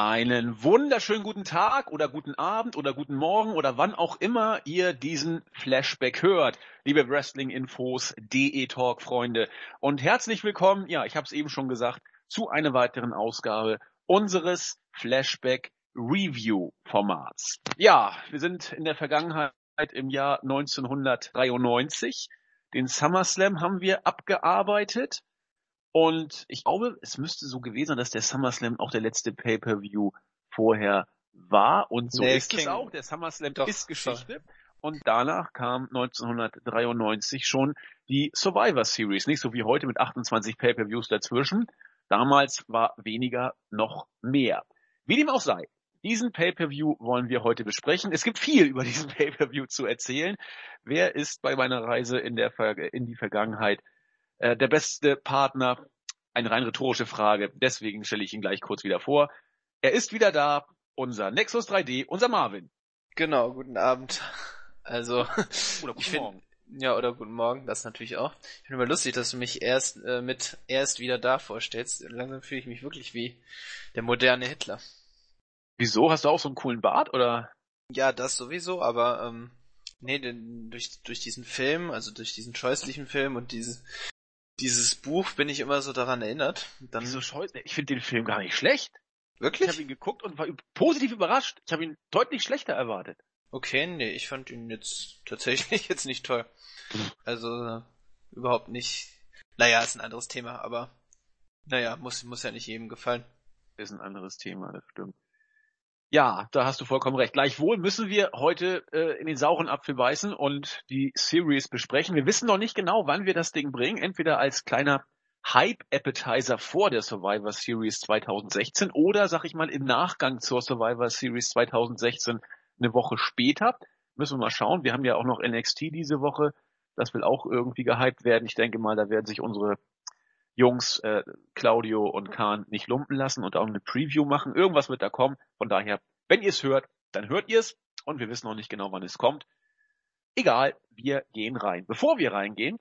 Einen wunderschönen guten Tag oder guten Abend oder guten Morgen oder wann auch immer ihr diesen Flashback hört, liebe Wrestling-Infos, DE-Talk-Freunde. Und herzlich willkommen, ja, ich habe es eben schon gesagt, zu einer weiteren Ausgabe unseres Flashback-Review-Formats. Ja, wir sind in der Vergangenheit im Jahr 1993. Den SummerSlam haben wir abgearbeitet. Und ich glaube, es müsste so gewesen sein, dass der SummerSlam auch der letzte Pay-Per-View vorher war. Und so nee, ist King. es auch. Der SummerSlam Doch, ist Geschichte. Doch. Und danach kam 1993 schon die Survivor Series. Nicht so wie heute mit 28 Pay-Per-Views dazwischen. Damals war weniger noch mehr. Wie dem auch sei. Diesen Pay-Per-View wollen wir heute besprechen. Es gibt viel über diesen Pay-Per-View zu erzählen. Wer ist bei meiner Reise in, der, in die Vergangenheit äh, der beste Partner? Eine rein rhetorische Frage, deswegen stelle ich ihn gleich kurz wieder vor. Er ist wieder da, unser Nexus 3D, unser Marvin. Genau, guten Abend. Also, oder guten find, Morgen. Ja, oder guten Morgen, das natürlich auch. Ich finde immer lustig, dass du mich erst äh, mit erst wieder da vorstellst. Langsam fühle ich mich wirklich wie der moderne Hitler. Wieso? Hast du auch so einen coolen Bart, oder? Ja, das sowieso, aber ähm, nee, denn durch, durch diesen Film, also durch diesen scheußlichen Film und diese, dieses Buch bin ich immer so daran erinnert. Dann Wieso scheußlich? Ich finde den Film gar nicht schlecht. Wirklich? Ich habe ihn geguckt und war positiv überrascht. Ich habe ihn deutlich schlechter erwartet. Okay, nee, ich fand ihn jetzt tatsächlich jetzt nicht toll. Also überhaupt nicht. Naja, ist ein anderes Thema, aber naja, muss, muss ja nicht jedem gefallen. Ist ein anderes Thema, das stimmt. Ja, da hast du vollkommen recht. Gleichwohl müssen wir heute äh, in den sauren Apfel beißen und die Series besprechen. Wir wissen noch nicht genau, wann wir das Ding bringen. Entweder als kleiner Hype-Appetizer vor der Survivor Series 2016 oder, sag ich mal, im Nachgang zur Survivor Series 2016 eine Woche später. Müssen wir mal schauen. Wir haben ja auch noch NXT diese Woche. Das will auch irgendwie gehypt werden. Ich denke mal, da werden sich unsere Jungs äh, Claudio und Kahn nicht lumpen lassen und auch eine Preview machen. Irgendwas wird da kommen. Von daher, wenn ihr es hört, dann hört ihr es und wir wissen noch nicht genau, wann es kommt. Egal, wir gehen rein. Bevor wir reingehen,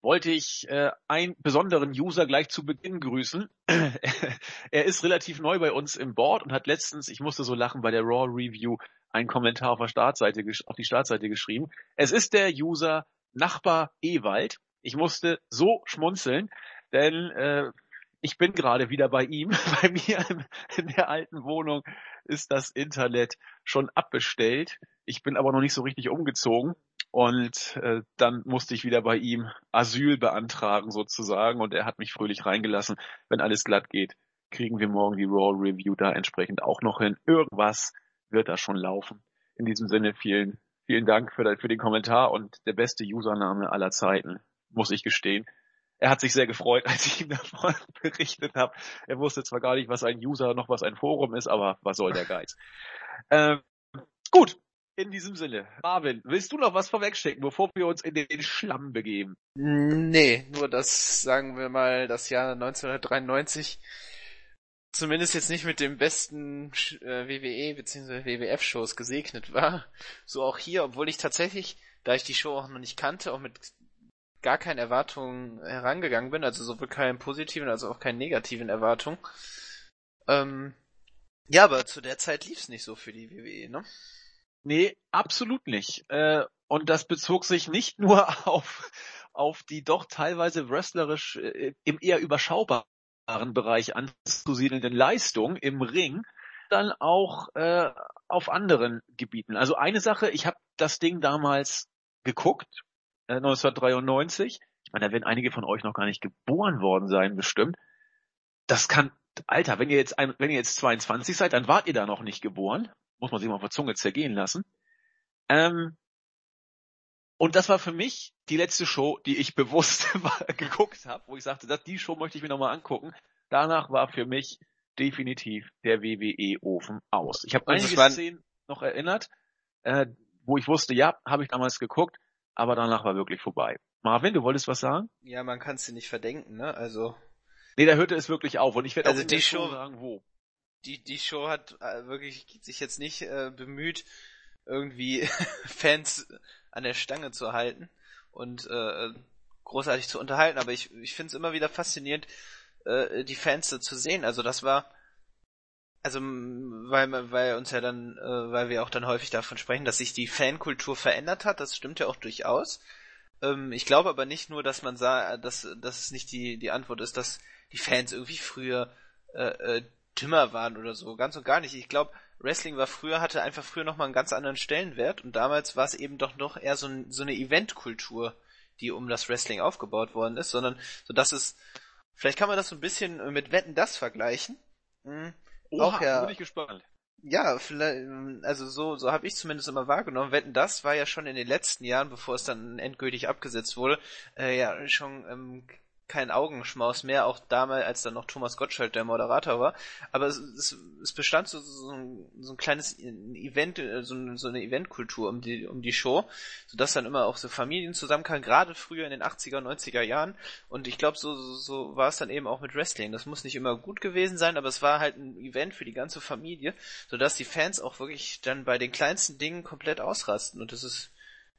wollte ich äh, einen besonderen User gleich zu Beginn grüßen. er ist relativ neu bei uns im Board und hat letztens, ich musste so lachen bei der Raw Review, einen Kommentar auf, der Startseite, auf die Startseite geschrieben. Es ist der User Nachbar Ewald. Ich musste so schmunzeln, denn äh, ich bin gerade wieder bei ihm. Bei mir in der alten Wohnung ist das Internet schon abbestellt. Ich bin aber noch nicht so richtig umgezogen. Und äh, dann musste ich wieder bei ihm Asyl beantragen sozusagen und er hat mich fröhlich reingelassen. Wenn alles glatt geht, kriegen wir morgen die Raw Review da entsprechend auch noch hin. Irgendwas wird da schon laufen. In diesem Sinne vielen, vielen Dank für, für den Kommentar und der beste Username aller Zeiten, muss ich gestehen. Er hat sich sehr gefreut, als ich ihm davon berichtet habe. Er wusste zwar gar nicht, was ein User noch was ein Forum ist, aber was soll der Geiz. Ähm, gut, in diesem Sinne. Marvin, willst du noch was vorwegschicken, bevor wir uns in den Schlamm begeben? Nee, nur dass, sagen wir mal, das Jahr 1993 zumindest jetzt nicht mit den besten äh, WWE bzw. WWF-Shows gesegnet war. So auch hier, obwohl ich tatsächlich, da ich die Show auch noch nicht kannte, auch mit gar keine Erwartungen herangegangen bin, also sowohl keinen positiven als auch keinen negativen Erwartungen. Ähm, ja, aber zu der Zeit lief's nicht so für die WWE, ne? Nee, absolut nicht. Äh, und das bezog sich nicht nur auf, auf die doch teilweise wrestlerisch äh, im eher überschaubaren Bereich anzusiedelnden Leistung im Ring, dann auch äh, auf anderen Gebieten. Also eine Sache, ich habe das Ding damals geguckt, 1993. Äh, ich meine, da werden einige von euch noch gar nicht geboren worden sein, bestimmt. Das kann, Alter, wenn ihr jetzt, ein, wenn ihr jetzt 22 seid, dann wart ihr da noch nicht geboren. Muss man sich mal auf der Zunge zergehen lassen. Ähm, und das war für mich die letzte Show, die ich bewusst geguckt habe, wo ich sagte, das, die Show möchte ich mir nochmal angucken. Danach war für mich definitiv der WWE-Ofen aus. Ich habe einige Szenen noch erinnert, äh, wo ich wusste, ja, habe ich damals geguckt, aber danach war wirklich vorbei. Marvin, du wolltest was sagen? Ja, man kann es dir nicht verdenken, ne? Also. Nee, da hörte es wirklich auf und ich werde also auch die Show sagen, wo. Die, die Show hat äh, wirklich sich jetzt nicht äh, bemüht, irgendwie Fans an der Stange zu halten und äh, großartig zu unterhalten, aber ich, ich finde es immer wieder faszinierend, äh, die Fans zu sehen. Also das war also weil weil uns ja dann, äh, weil wir auch dann häufig davon sprechen, dass sich die Fankultur verändert hat, das stimmt ja auch durchaus. Ähm, ich glaube aber nicht nur, dass man sah, dass, es nicht die, die Antwort ist, dass die Fans irgendwie früher äh, äh, dümmer waren oder so. Ganz und gar nicht. Ich glaube, Wrestling war früher, hatte einfach früher nochmal einen ganz anderen Stellenwert und damals war es eben doch noch eher so, so eine Eventkultur, die um das Wrestling aufgebaut worden ist, sondern so dass es, vielleicht kann man das so ein bisschen mit Wetten das vergleichen. Mhm. Oha, auch ja, bin ich gespannt. Ja, vielleicht, also so, so habe ich zumindest immer wahrgenommen. Wetten, das war ja schon in den letzten Jahren, bevor es dann endgültig abgesetzt wurde, äh, ja schon ähm, kein Augenschmaus mehr, auch damals, als dann noch Thomas Gottschalk der Moderator war. Aber es, es, es bestand so, so, ein, so ein kleines Event, äh, so, so eine Eventkultur um die, um die Show, sodass dann immer auch so Familien zusammenkamen, gerade früher in den 80er, 90er Jahren. Und ich glaube, so, so, so war es dann eben auch mit Wrestling. Das muss nicht immer gut gewesen sein, aber es war halt ein Event für die ganze Familie, sodass die Fans auch wirklich dann bei den kleinsten Dingen komplett ausrasten. Und das ist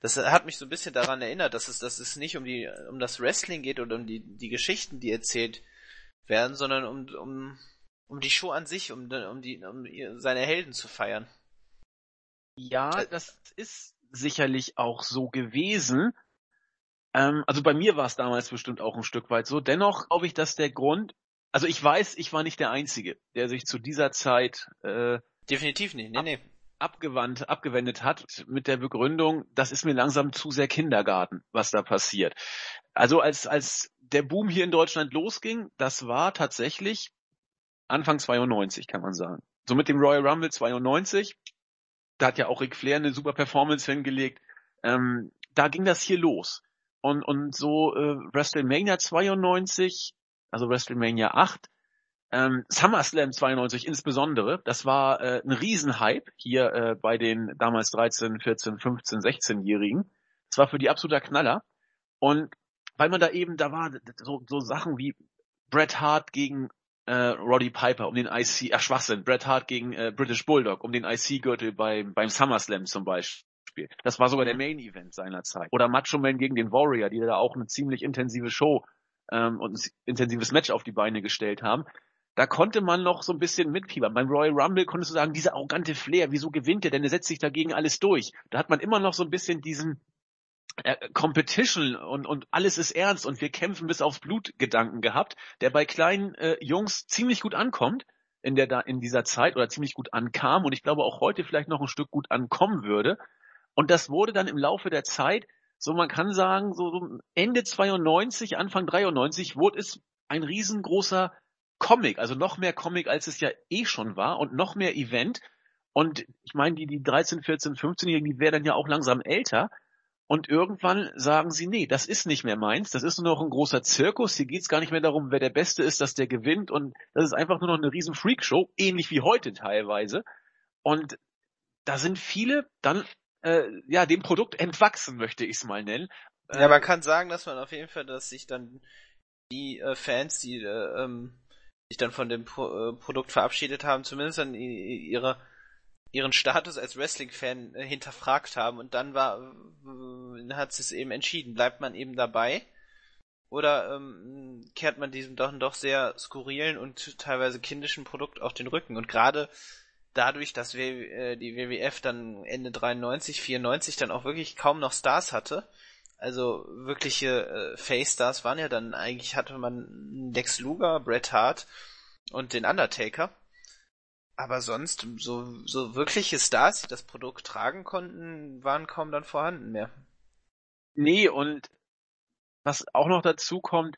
das hat mich so ein bisschen daran erinnert, dass es, dass es nicht um die, um das Wrestling geht oder um die, die Geschichten, die erzählt werden, sondern um, um, um die Show an sich, um, um die, um seine Helden zu feiern. Ja, das ist sicherlich auch so gewesen. Ähm, also bei mir war es damals bestimmt auch ein Stück weit so. Dennoch glaube ich, dass der Grund, also ich weiß, ich war nicht der Einzige, der sich zu dieser Zeit äh, definitiv nicht, nee, nee abgewandt, abgewendet hat mit der Begründung, das ist mir langsam zu sehr Kindergarten, was da passiert. Also als, als der Boom hier in Deutschland losging, das war tatsächlich Anfang 92, kann man sagen. So mit dem Royal Rumble 92, da hat ja auch Ric Flair eine super Performance hingelegt, ähm, da ging das hier los. Und, und so äh, WrestleMania 92, also WrestleMania 8, ähm, SummerSlam 92 insbesondere, das war äh, ein Riesenhype hier äh, bei den damals 13, 14, 15, 16-Jährigen. Das war für die absoluter Knaller. Und weil man da eben, da war so, so Sachen wie Bret Hart gegen äh, Roddy Piper um den IC, ach Schwachsinn, Bret Hart gegen äh, British Bulldog um den IC-Gürtel beim, beim SummerSlam zum Beispiel. Das war sogar der Main Event seiner Zeit. Oder Macho Man gegen den Warrior, die da auch eine ziemlich intensive Show ähm, und ein intensives Match auf die Beine gestellt haben da konnte man noch so ein bisschen mitfiebern. Beim Royal Rumble konntest du sagen, dieser arrogante Flair, wieso gewinnt er? Denn er setzt sich dagegen alles durch. Da hat man immer noch so ein bisschen diesen äh, Competition und, und alles ist ernst und wir kämpfen bis aufs Blut Gedanken gehabt, der bei kleinen äh, Jungs ziemlich gut ankommt in der da in dieser Zeit oder ziemlich gut ankam und ich glaube auch heute vielleicht noch ein Stück gut ankommen würde. Und das wurde dann im Laufe der Zeit, so man kann sagen, so Ende 92, Anfang 93 wurde es ein riesengroßer Comic, also noch mehr Comic, als es ja eh schon war und noch mehr Event. Und ich meine, die, die 13, 14, 15-Jährigen, die werden ja auch langsam älter. Und irgendwann sagen sie, nee, das ist nicht mehr meins, das ist nur noch ein großer Zirkus, hier geht's gar nicht mehr darum, wer der Beste ist, dass der gewinnt und das ist einfach nur noch eine riesen Freakshow, ähnlich wie heute teilweise. Und da sind viele dann äh, ja dem Produkt entwachsen, möchte ich es mal nennen. Ja, man kann sagen, dass man auf jeden Fall, dass sich dann die äh, Fans, die äh, ähm, sich dann von dem Pro äh, Produkt verabschiedet haben, zumindest dann ihre ihren Status als Wrestling-Fan äh, hinterfragt haben und dann war hat es eben entschieden, bleibt man eben dabei oder ähm, kehrt man diesem doch, doch sehr skurrilen und teilweise kindischen Produkt auf den Rücken? Und gerade dadurch, dass wir, äh, die WWF dann Ende 93, 94 dann auch wirklich kaum noch Stars hatte, also wirkliche äh, Face-Stars waren ja dann eigentlich, hatte man Lex Luger, Bret Hart und den Undertaker. Aber sonst, so, so wirkliche Stars, die das Produkt tragen konnten, waren kaum dann vorhanden mehr. Nee, und was auch noch dazu kommt,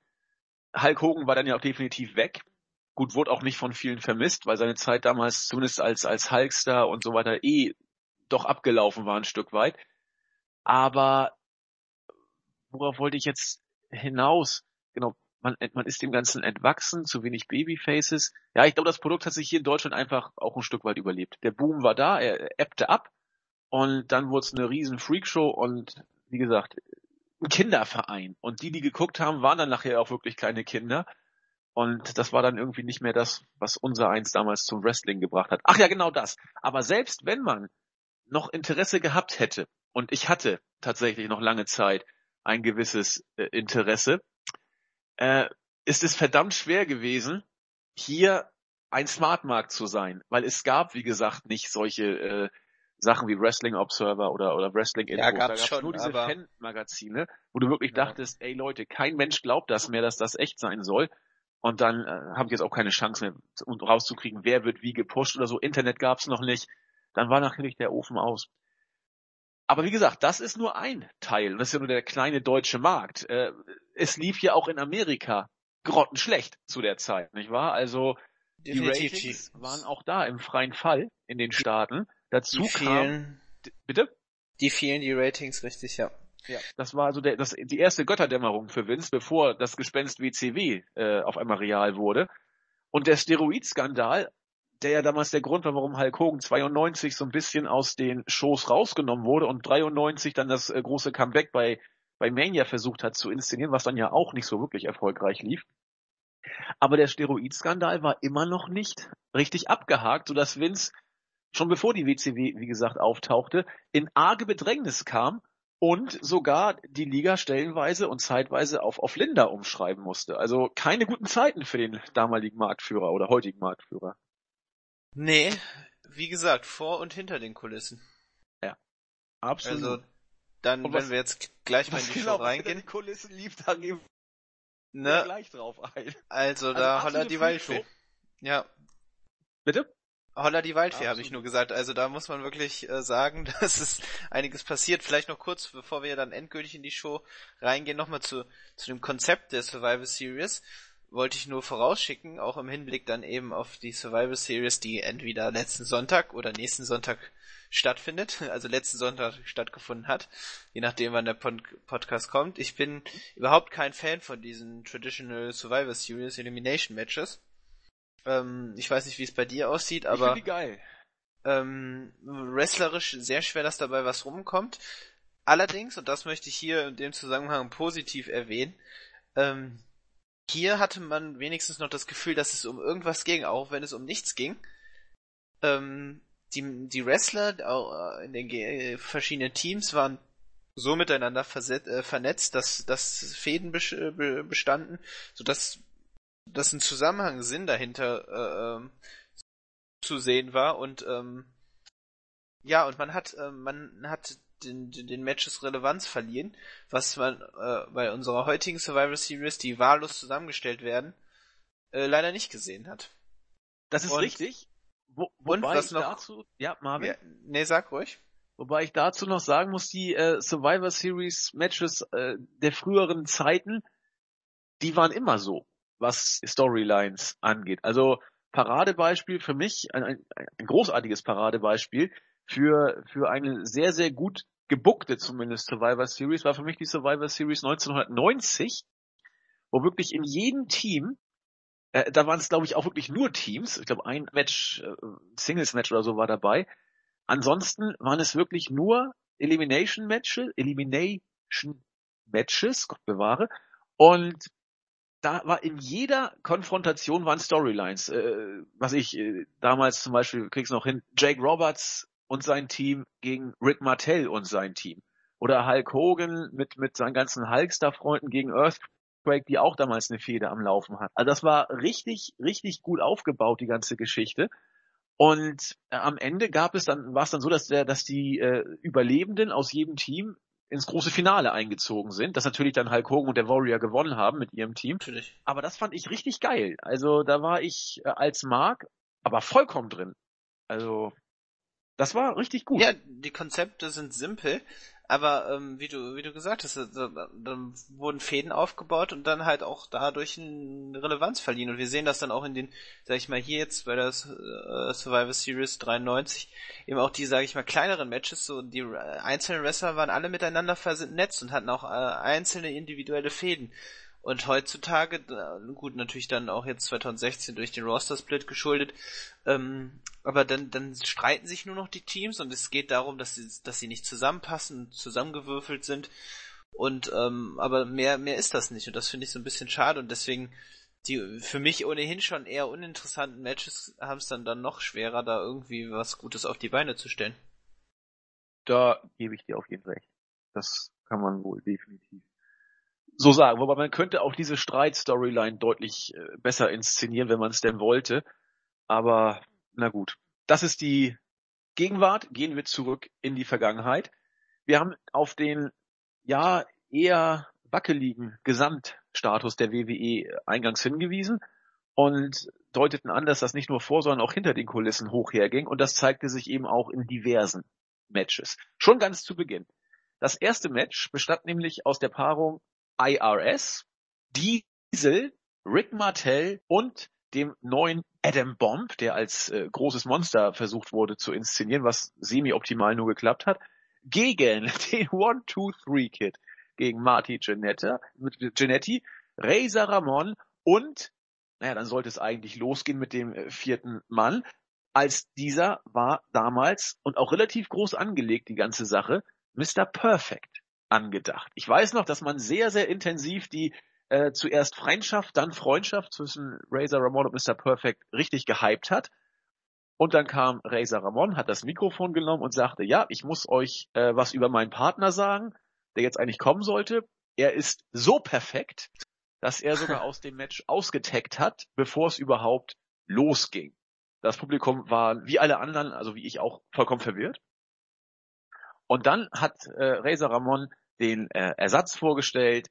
Hulk Hogan war dann ja auch definitiv weg. Gut, wurde auch nicht von vielen vermisst, weil seine Zeit damals zumindest als, als Hulkster und so weiter eh doch abgelaufen war ein Stück weit. Aber worauf wollte ich jetzt hinaus? Genau, man, man ist dem Ganzen entwachsen, zu wenig Babyfaces. Ja, ich glaube, das Produkt hat sich hier in Deutschland einfach auch ein Stück weit überlebt. Der Boom war da, er ebbte ab und dann wurde es eine riesen Freakshow und wie gesagt, ein Kinderverein. Und die, die geguckt haben, waren dann nachher auch wirklich kleine Kinder. Und das war dann irgendwie nicht mehr das, was unser eins damals zum Wrestling gebracht hat. Ach ja, genau das. Aber selbst wenn man noch Interesse gehabt hätte, und ich hatte tatsächlich noch lange Zeit, ein gewisses äh, Interesse, äh, ist es verdammt schwer gewesen, hier ein Smartmarkt zu sein, weil es gab, wie gesagt, nicht solche äh, Sachen wie Wrestling Observer oder, oder Wrestling Info. Ja, da gab's gab's schon, nur diese Fan-Magazine, wo du wirklich Ja. dachtest, ey Leute, kein Mensch glaubt das mehr, dass das echt sein soll. Und dann äh, habe ich jetzt auch keine Chance mehr, um rauszukriegen, wer wird wie gepusht oder so. Internet gab's noch nicht. Dann war natürlich der Ofen aus. Aber wie gesagt, das ist nur ein Teil. Und das ist ja nur der kleine deutsche Markt. Äh, es lief ja auch in Amerika grottenschlecht zu der Zeit, nicht wahr? Also die Definitiv. Ratings waren auch da im freien Fall in den Staaten. Dazu Die kam, vielen, bitte? die vielen die Ratings, richtig, ja. Ja. Das war also der, das, die erste Götterdämmerung für Vince, bevor das Gespenst WCW äh, auf einmal real wurde. Und der Steroidskandal, der ja damals der Grund war, warum Hulk Hogan 92 so ein bisschen aus den Shows rausgenommen wurde und 93 dann das äh, große Comeback bei, bei Mania versucht hat zu inszenieren, was dann ja auch nicht so wirklich erfolgreich lief. Aber der Steroidskandal war immer noch nicht richtig abgehakt, sodass Vince schon bevor die WCW, wie gesagt, auftauchte, in arge Bedrängnis kam und sogar die Liga stellenweise und zeitweise auf, auf Linda umschreiben musste. Also keine guten Zeiten für den damaligen Marktführer oder heutigen Marktführer. Nee, wie gesagt, vor und hinter den Kulissen. Also, dann, Und wenn was- wir jetzt gleich mal in die genau Show reingehen, die Kulissen lief, da gehen ne, gleich drauf ein. also da absolute holla die Waldfee. Ja, Bitte? Holla die Waldfee, habe ich Absolut. nur gesagt. Also da muss man wirklich äh, sagen, dass es einiges passiert. Vielleicht noch kurz, bevor wir dann endgültig in die Show reingehen, nochmal zu, zu dem Konzept der Survivor Series. Wollte ich nur vorausschicken, auch im Hinblick dann eben auf die Survivor Series, die entweder letzten Sonntag oder nächsten Sonntag stattfindet, also letzten Sonntag stattgefunden hat, je nachdem wann der Pod Podcast kommt. Ich bin überhaupt kein Fan von diesen Traditional Survivor Series Elimination Matches. Ähm, ich weiß nicht, wie es bei dir aussieht, ich aber finde die geil. ähm, wrestlerisch sehr schwer, dass dabei was rumkommt. Allerdings, und das möchte ich hier in dem Zusammenhang positiv erwähnen, ähm, hier hatte man wenigstens noch das Gefühl, dass es um irgendwas ging, auch wenn es um nichts ging. Ähm, die, die Wrestler äh, in den ge- verschiedenen Teams waren so miteinander äh, vernetzt, dass, dass Fäden äh, be- bestanden, sodass dass ein Zusammenhang, Sinn dahinter äh, ähm, zu sehen war und ähm, ja, und man hat ähm, man hat den, den, Matches Relevanz verliehen, was man äh, bei unserer heutigen Survivor Series, die wahllos zusammengestellt werden, äh, leider nicht gesehen hat. Das ist Und- richtig. Wo, und wobei was ich noch- dazu, ja, Marvin. Ja, nee, sag ruhig. Wobei ich dazu noch sagen muss, die äh, Survivor Series Matches äh, der früheren Zeiten, die waren immer so, was Storylines angeht. Also Paradebeispiel für mich, ein, ein, ein großartiges Paradebeispiel für, für eine sehr, sehr gut gebuckte zumindest Survivor Series war für mich die Survivor Series 1990, wo wirklich in jedem Team äh, da waren es, glaube ich, auch wirklich nur Teams. Ich glaube, ein Match, äh, Singles-Match oder so war dabei. Ansonsten waren es wirklich nur Elimination-Matches, Elimination-Matches, Gott bewahre. Und da war in jeder Konfrontation waren Storylines. Äh, was ich äh, damals zum Beispiel, krieg's noch hin, Jake Roberts und sein Team gegen Rick Martell und sein Team. Oder Hulk Hogan mit, mit seinen ganzen Hulkster-Freunden gegen Earthquake, die auch damals eine Fehde am Laufen hat. Also das war richtig, richtig gut aufgebaut, die ganze Geschichte. Und äh, am Ende gab es dann, war es dann so, dass der, dass die äh, Überlebenden aus jedem Team ins große Finale eingezogen sind, dass natürlich dann Hulk Hogan und der Warrior gewonnen haben mit ihrem Team. Natürlich. Aber das fand ich richtig geil. Also da war ich äh, als Mark aber vollkommen drin. Also das war richtig gut. Ja, die Konzepte sind simpel, aber ähm, wie du wie du gesagt hast, da, dann wurden Fäden aufgebaut und dann halt auch dadurch eine Relevanz verliehen und wir sehen das dann auch in den, sag ich mal hier jetzt bei der äh, Survivor Series 93 eben auch die, sag ich mal kleineren Matches, so die einzelnen Wrestler waren alle miteinander vernetzt und hatten auch äh, einzelne individuelle Fäden. Und heutzutage, gut, natürlich dann auch jetzt 2016 durch den Roster-Split geschuldet, ähm, aber dann, dann streiten sich nur noch die Teams und es geht darum, dass sie, dass sie nicht zusammenpassen, zusammengewürfelt sind. Und ähm, aber mehr, mehr ist das nicht und das finde ich so ein bisschen schade und deswegen die für mich ohnehin schon eher uninteressanten Matches haben es dann dann noch schwerer, da irgendwie was Gutes auf die Beine zu stellen. Da gebe ich dir auf jeden Fall recht. Das kann man wohl definitiv so sagen. Wobei man könnte auch diese Streit-Storyline deutlich äh, besser inszenieren, wenn man es denn wollte. Aber na gut. Das ist die Gegenwart. Gehen wir zurück in die Vergangenheit. Wir haben auf den ja eher wackeligen Gesamtstatus der WWE eingangs hingewiesen und deuteten an, dass das nicht nur vor, sondern auch hinter den Kulissen hoch herging und das zeigte sich eben auch in diversen Matches. Schon ganz zu Beginn. Das erste Match bestand nämlich aus der Paarung IRS, Diesel, Rick Martell und dem neuen Adam Bomb, der als äh, großes Monster versucht wurde zu inszenieren, was semi-optimal nur geklappt hat, gegen den One-Two-Three-Kid, gegen Marty Genetti, Razor Ramon und, naja, dann sollte es eigentlich losgehen mit dem äh, vierten Mann. Als dieser war damals und auch relativ groß angelegt, die ganze Sache, Mr. Perfect angedacht. Ich weiß noch, dass man sehr, sehr intensiv die äh, zuerst Feindschaft, dann Freundschaft zwischen Razor Ramon und Mr. Perfect richtig gehypt hat. Und dann kam Razor Ramon, hat das Mikrofon genommen und sagte, ja, ich muss euch äh, was über meinen Partner sagen, der jetzt eigentlich kommen sollte. Er ist so perfekt, dass er sogar aus dem Match ausgetaggt hat, bevor es überhaupt losging. Das Publikum war wie alle anderen, also wie ich auch, vollkommen verwirrt. Und dann hat äh, Razor Ramon den äh, Ersatz vorgestellt.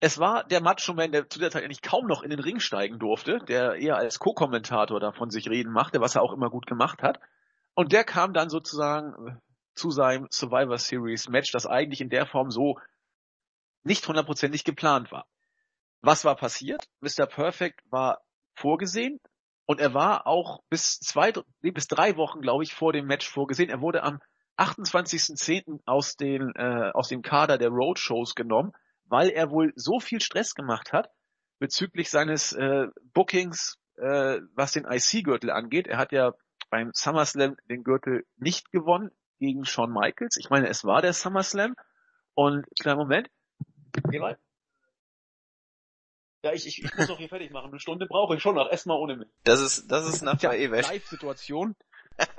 Es war der Macho Man, der zu der Zeit eigentlich kaum noch in den Ring steigen durfte, der eher als Co-Kommentator davon sich reden machte, was er auch immer gut gemacht hat. Und der kam dann sozusagen zu seinem Survivor Series Match, das eigentlich in der Form so nicht hundertprozentig geplant war. Was war passiert? Mr. Perfect war vorgesehen und er war auch bis zwei, nee, bis drei Wochen, glaube ich, vor dem Match vorgesehen. Er wurde am 28.10. aus den äh, aus dem Kader der Roadshows genommen, weil er wohl so viel Stress gemacht hat bezüglich seines äh, Bookings, äh, was den IC-Gürtel angeht. Er hat ja beim SummerSlam den Gürtel nicht gewonnen gegen Shawn Michaels. Ich meine, es war der SummerSlam. Und kleiner Moment. Geh mal. Ja, ich, ich, ich muss noch hier fertig machen. Eine Stunde brauche ich schon noch. Erstmal ohne mich. Das ist, das ist Tja, Ewald. Live-Situation.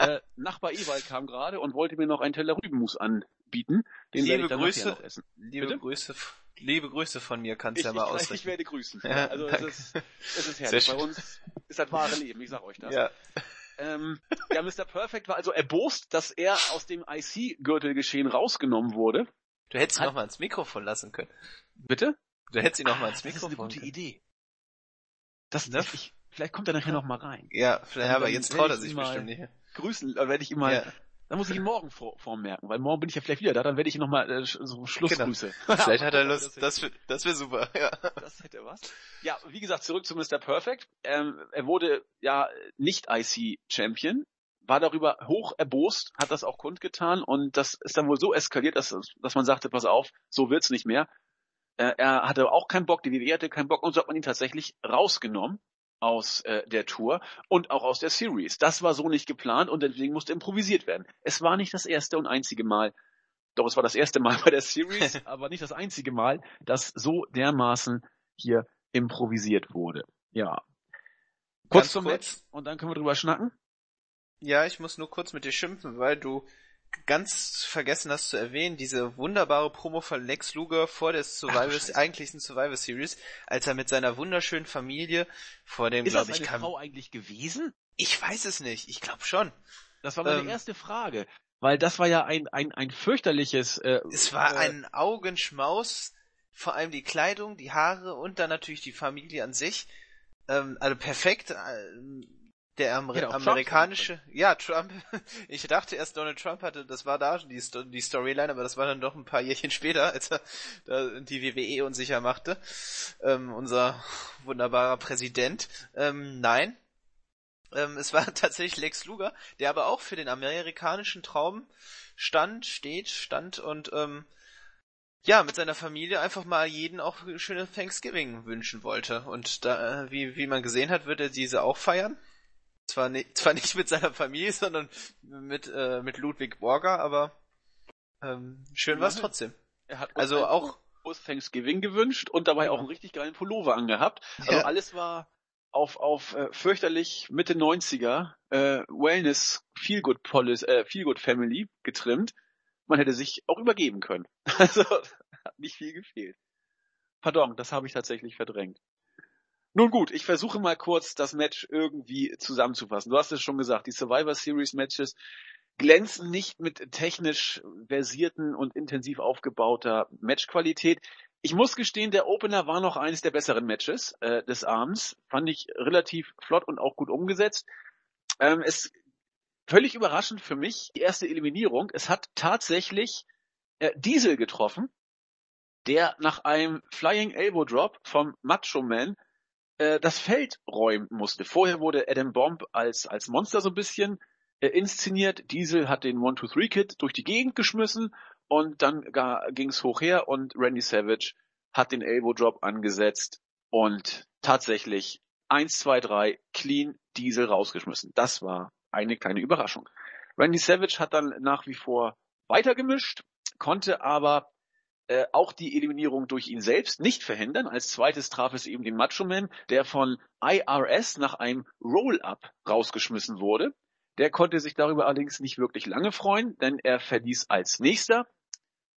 Äh, Nachbar Ewald kam gerade und wollte mir noch einen Teller Rübenmus anbieten. Den werde Liebe ich dann Grüße, noch essen. liebe Bitte? Grüße, liebe Grüße von mir kannst du ja mal ich, ich ausrichten. werde grüßen. Ja, also es ist, es ist herrlich. Bei uns ist das wahre Leben, ich sag euch das. Ja, Ähm, ja, Mr. Perfect war also erbost, dass er aus dem IC-Gürtelgeschehen rausgenommen wurde. du hättest ihn Hat- noch mal ins Mikrofon lassen können. Bitte? Du hättest ihn noch mal ins das ist eine Mikrofon gute können. Idee. Das, Ne? ich, ich, vielleicht kommt er nachher noch mal rein. Ja, vielleicht, aber jetzt werde traut er ich sich bestimmt nicht. Grüßen, dann werde ich ihn mal, Ja. dann muss ich ihn morgen vor, vormerken, weil morgen bin ich ja vielleicht wieder da, dann werde ich ihn noch mal äh, so Schlussgrüße. Vielleicht hat er Das Lust, das wäre das wär super, ja. Das hätte was. Ja, wie gesagt, zurück zu Mr. Perfect. Ähm, er wurde ja nicht IC-Champion, war darüber hoch erbost, hat das auch kundgetan und das ist dann wohl so eskaliert, dass, dass man sagte, pass auf, so wird's nicht mehr. Äh, er hatte auch keinen Bock, die WWE hatte keinen Bock und so hat man ihn tatsächlich rausgenommen aus äh, der Tour und auch aus der Series. Das war so nicht geplant und deswegen musste improvisiert werden. Es war nicht das erste und einzige Mal, doch es war das erste Mal bei der Series, aber nicht das einzige Mal, dass so dermaßen hier improvisiert wurde. Ja. Kurz Ganz zum kurz. Match und dann können wir drüber schnacken. Ja, ich muss nur kurz mit dir schimpfen, weil du ganz vergessen hast zu erwähnen, diese wunderbare Promo von Lex Luger vor der Survivor, Scheiße. eigentlichen Survivor Series, als er mit seiner wunderschönen Familie vor dem, das glaube ich, kam, Frau eigentlich gewesen? ich weiß es nicht, ich glaube schon. Das war meine Ähm. erste Frage. Weil das war ja ein, ein, ein fürchterliches äh, Es war äh, ein Augenschmaus, vor allem die Kleidung, die Haare und dann natürlich die Familie an sich. Ähm, also perfekt. ähm, Der Amer Hätte auch Trump amerikanische, ja, Trump. Ich dachte erst, Donald Trump hatte, das war da die, Sto die Storyline, aber das war dann doch ein paar Jährchen später, als er da die WWE unsicher machte. Ähm, unser wunderbarer Präsident. Ähm, nein. Ähm, es war tatsächlich Lex Luger, der aber auch für den amerikanischen Traum stand, steht, stand und ähm, ja, mit seiner Familie einfach mal jeden auch schöne Thanksgiving wünschen wollte. Und da, äh, wie, wie man gesehen hat, wird er diese auch feiern. Zwar, ni zwar nicht mit seiner Familie, sondern mit, äh, mit Ludwig Borger, aber ähm, schön war's Immerhin. trotzdem. er hat Also auch, frohes Thanksgiving gewünscht und dabei auch einen richtig geilen Pullover angehabt. Also Ja. alles war auf, auf äh, fürchterlich Mitte 90er äh, Wellness Feelgood Policy, äh, Feelgood Family getrimmt. Man hätte sich auch übergeben können. Also hat nicht viel gefehlt. Pardon, das habe ich tatsächlich verdrängt. Nun gut, ich versuche mal kurz das Match irgendwie zusammenzufassen. Du hast es schon gesagt, die Survivor Series Matches glänzen nicht mit technisch versierten und intensiv aufgebauter Matchqualität. Ich muss gestehen, der Opener war noch eines der besseren Matches äh, des Abends. Fand ich relativ flott und auch gut umgesetzt. Ähm, es völlig überraschend für mich die erste Eliminierung. Es hat tatsächlich äh, Diesel getroffen, der nach einem Flying Elbow Drop vom Macho Man äh, das Feld räumen musste. Vorher wurde Adam Bomb als, als Monster so ein bisschen äh, inszeniert. Diesel hat den One-Two-Three-Kit durch die Gegend geschmissen und dann ging es hoch her und Randy Savage hat den Elbow Drop angesetzt und tatsächlich 1, 2, 3 clean Diesel rausgeschmissen. Das war eine kleine Überraschung. Randy Savage hat dann nach wie vor weitergemischt, konnte aber äh, auch die Eliminierung durch ihn selbst nicht verhindern. Als zweites traf es eben den Macho Man, der von IRS nach einem Roll-Up rausgeschmissen wurde. Der konnte sich darüber allerdings nicht wirklich lange freuen, denn er verließ als nächster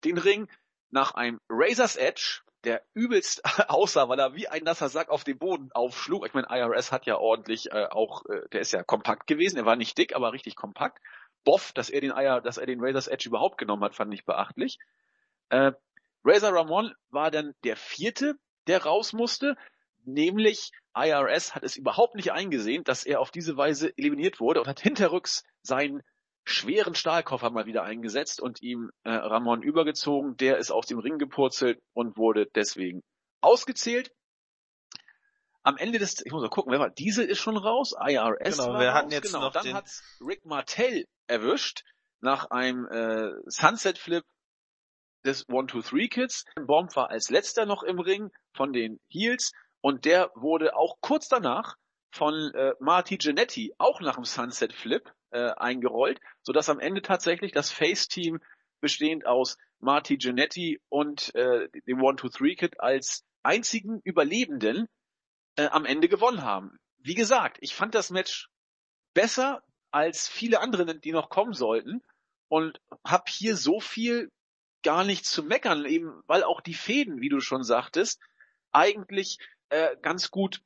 den Ring nach einem Razor's Edge, der übelst aussah, weil er wie ein nasser Sack auf den Boden aufschlug. Ich meine, IRS hat ja ordentlich äh, auch, äh, der ist ja kompakt gewesen, er war nicht dick, aber richtig kompakt. Boff, dass er den IR, dass er den Razor's Edge überhaupt genommen hat, fand ich beachtlich. Äh, Razor Ramon war dann der vierte, der raus musste, nämlich IRS hat es überhaupt nicht eingesehen, dass er auf diese Weise eliminiert wurde und hat hinterrücks seinen schweren Stahlkoffer mal wieder eingesetzt und ihm äh, Ramon übergezogen. Der ist aus dem Ring gepurzelt und wurde deswegen ausgezählt. Am Ende des, ich muss mal gucken, wer war, Diesel ist schon raus, IRS genau, wir raus, hatten jetzt genau. noch Dann den- hat's Rick Martell erwischt nach einem äh, Sunset Flip des One-Two-Three-Kids. Bomb war als letzter noch im Ring von den Heels und der wurde auch kurz danach von äh, Marty Jannetty auch nach dem Sunset Flip äh, eingerollt, sodass am Ende tatsächlich das Face-Team bestehend aus Marty Jannetty und äh, dem One-Two-Three-Kid als einzigen Überlebenden äh, am Ende gewonnen haben. Wie gesagt, ich fand das Match besser als viele andere, die noch kommen sollten und habe hier so viel gar nicht zu meckern, eben weil auch die Fäden, wie du schon sagtest, eigentlich äh, ganz gut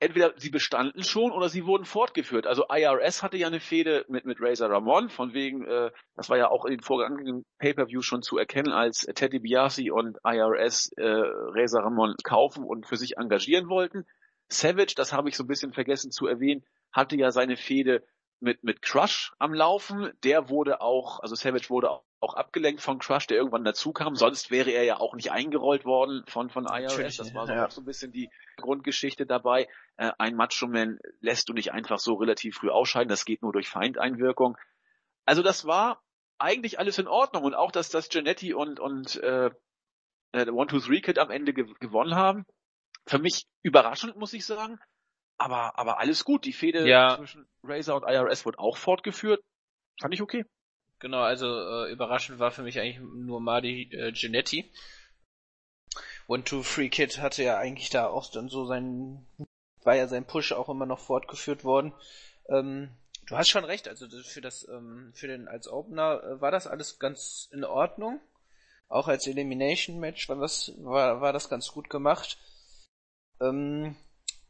entweder sie bestanden schon oder sie wurden fortgeführt. Also IRS hatte ja eine Fehde mit mit Razor Ramon, von wegen, äh, das war ja auch in den vorgegangenen Pay-per-View schon zu erkennen, als Teddy Biasi und IRS äh, Razor Ramon kaufen und für sich engagieren wollten. Savage, das habe ich so ein bisschen vergessen zu erwähnen, hatte ja seine Fehde mit mit Crush am Laufen. Der wurde auch, also Savage wurde auch, auch abgelenkt von Crush, der irgendwann dazu kam. Sonst wäre er ja auch nicht eingerollt worden von von IRS. Natürlich, Das war so, ja. auch so ein bisschen die Grundgeschichte dabei. Äh, ein Macho Man lässt du nicht einfach so relativ früh ausscheiden. Das geht nur durch Feindeinwirkung. Also das war eigentlich alles in Ordnung und auch, dass das Janetti und und äh, äh, One Two Three Kid am Ende ge gewonnen haben. Für mich überraschend, muss ich sagen. Aber, aber alles gut. Die Fehde Ja. zwischen Razer und IRS wird auch fortgeführt. Fand ich okay. Genau, also äh, überraschend war für mich eigentlich nur Marty äh, Genetti. One Two Free Kid hatte ja eigentlich da auch dann so sein, war ja sein Push auch immer noch fortgeführt worden. Ähm, du hast schon recht, also für das, ähm, für den als Opener äh, war das alles ganz in Ordnung. Auch als Elimination Match war das, war, war das ganz gut gemacht. Ähm,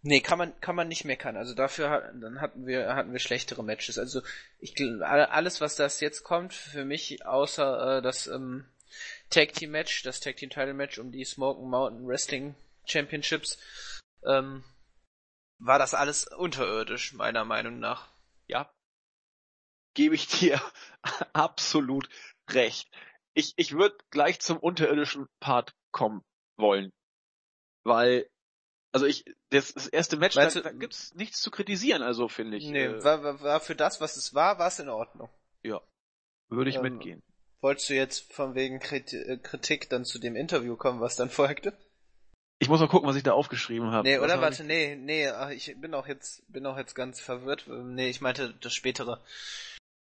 nee, kann man, kann man nicht meckern. Also dafür hat, dann hatten wir, hatten wir schlechtere Matches. Also ich alles, was das jetzt kommt, für mich, außer äh, das ähm, Tag Team Match, das Tag Team Title Match um die Smoking Mountain Wrestling Championships, ähm, war das alles unterirdisch, meiner Meinung nach. Ja. Gebe ich dir absolut recht. Ich, ich würde gleich zum unterirdischen Part kommen wollen. Weil, also ich, das, das erste Match, da, Meinst du- da gibt's nichts zu kritisieren, also finde ich. Nee, äh, war, war, war für das, was es war, war es in Ordnung. würde ich ähm, mitgehen. Wolltest du jetzt von wegen äh, Kritik dann zu dem Interview kommen, was dann folgte? Ich muss mal gucken, was ich da aufgeschrieben habe. Nee, Was oder hab warte, nee, nee, ach, ich bin auch jetzt, bin auch jetzt ganz verwirrt. Ähm, Nee, ich meinte das spätere.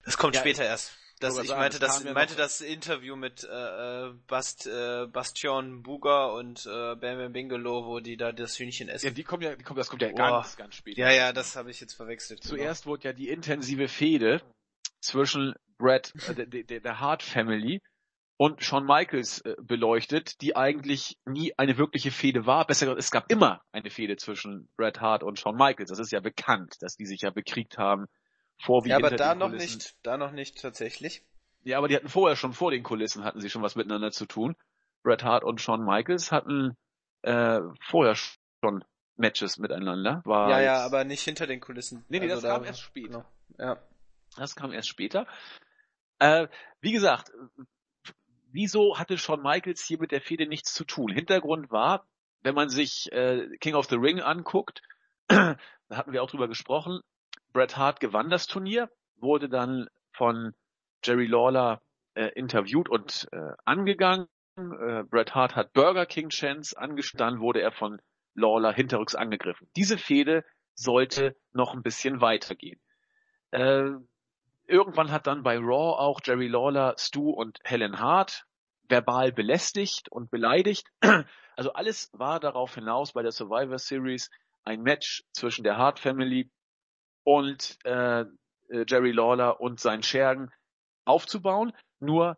Das kommt Ja, später erst. Das, ich meinte das, ja meinte das Interview mit äh, Bast, äh, Bastion Buga und äh, Bam Bam Bingalow, wo die da das Hühnchen Ja, essen. die kommen ja, die kommen, das kommt ja Boah. ganz, ganz spät. Ja, ja, das habe ich jetzt verwechselt. genau. Zuerst wurde ja die intensive Fehde zwischen Brad, äh, der, der, der Hart Family und Shawn Michaels äh, beleuchtet, die eigentlich nie eine wirkliche Fehde war. Besser gesagt, es gab immer eine Fehde zwischen Bret Hart und Shawn Michaels. Das ist ja bekannt, dass die sich ja bekriegt haben. Vor wie ja, aber da noch nicht, da noch nicht tatsächlich. Ja, aber die hatten vorher schon vor den Kulissen hatten sie schon was miteinander zu tun. Bret Hart und Shawn Michaels hatten äh, vorher schon Matches miteinander. War ja, ja, aber nicht hinter den Kulissen. Nee, nee, also das kam erst später. Ja. Das kam erst später. Äh, wie gesagt, wieso hatte Shawn Michaels hier mit der Fehde nichts zu tun? Hintergrund war, wenn man sich äh, King of the Ring anguckt, da hatten wir auch drüber gesprochen, Bret Hart gewann das Turnier, wurde dann von Jerry Lawler äh, interviewt und äh, angegangen. Äh, Bret Hart hat Burger King Chance angestanden, wurde er von Lawler hinterrücks angegriffen. Diese Fehde sollte noch ein bisschen weitergehen. Äh, irgendwann hat dann bei Raw auch Jerry Lawler, Stu und Helen Hart verbal belästigt und beleidigt. Also alles war darauf hinaus bei der Survivor Series ein Match zwischen der Hart Family und äh, Jerry Lawler und seinen Schergen aufzubauen. Nur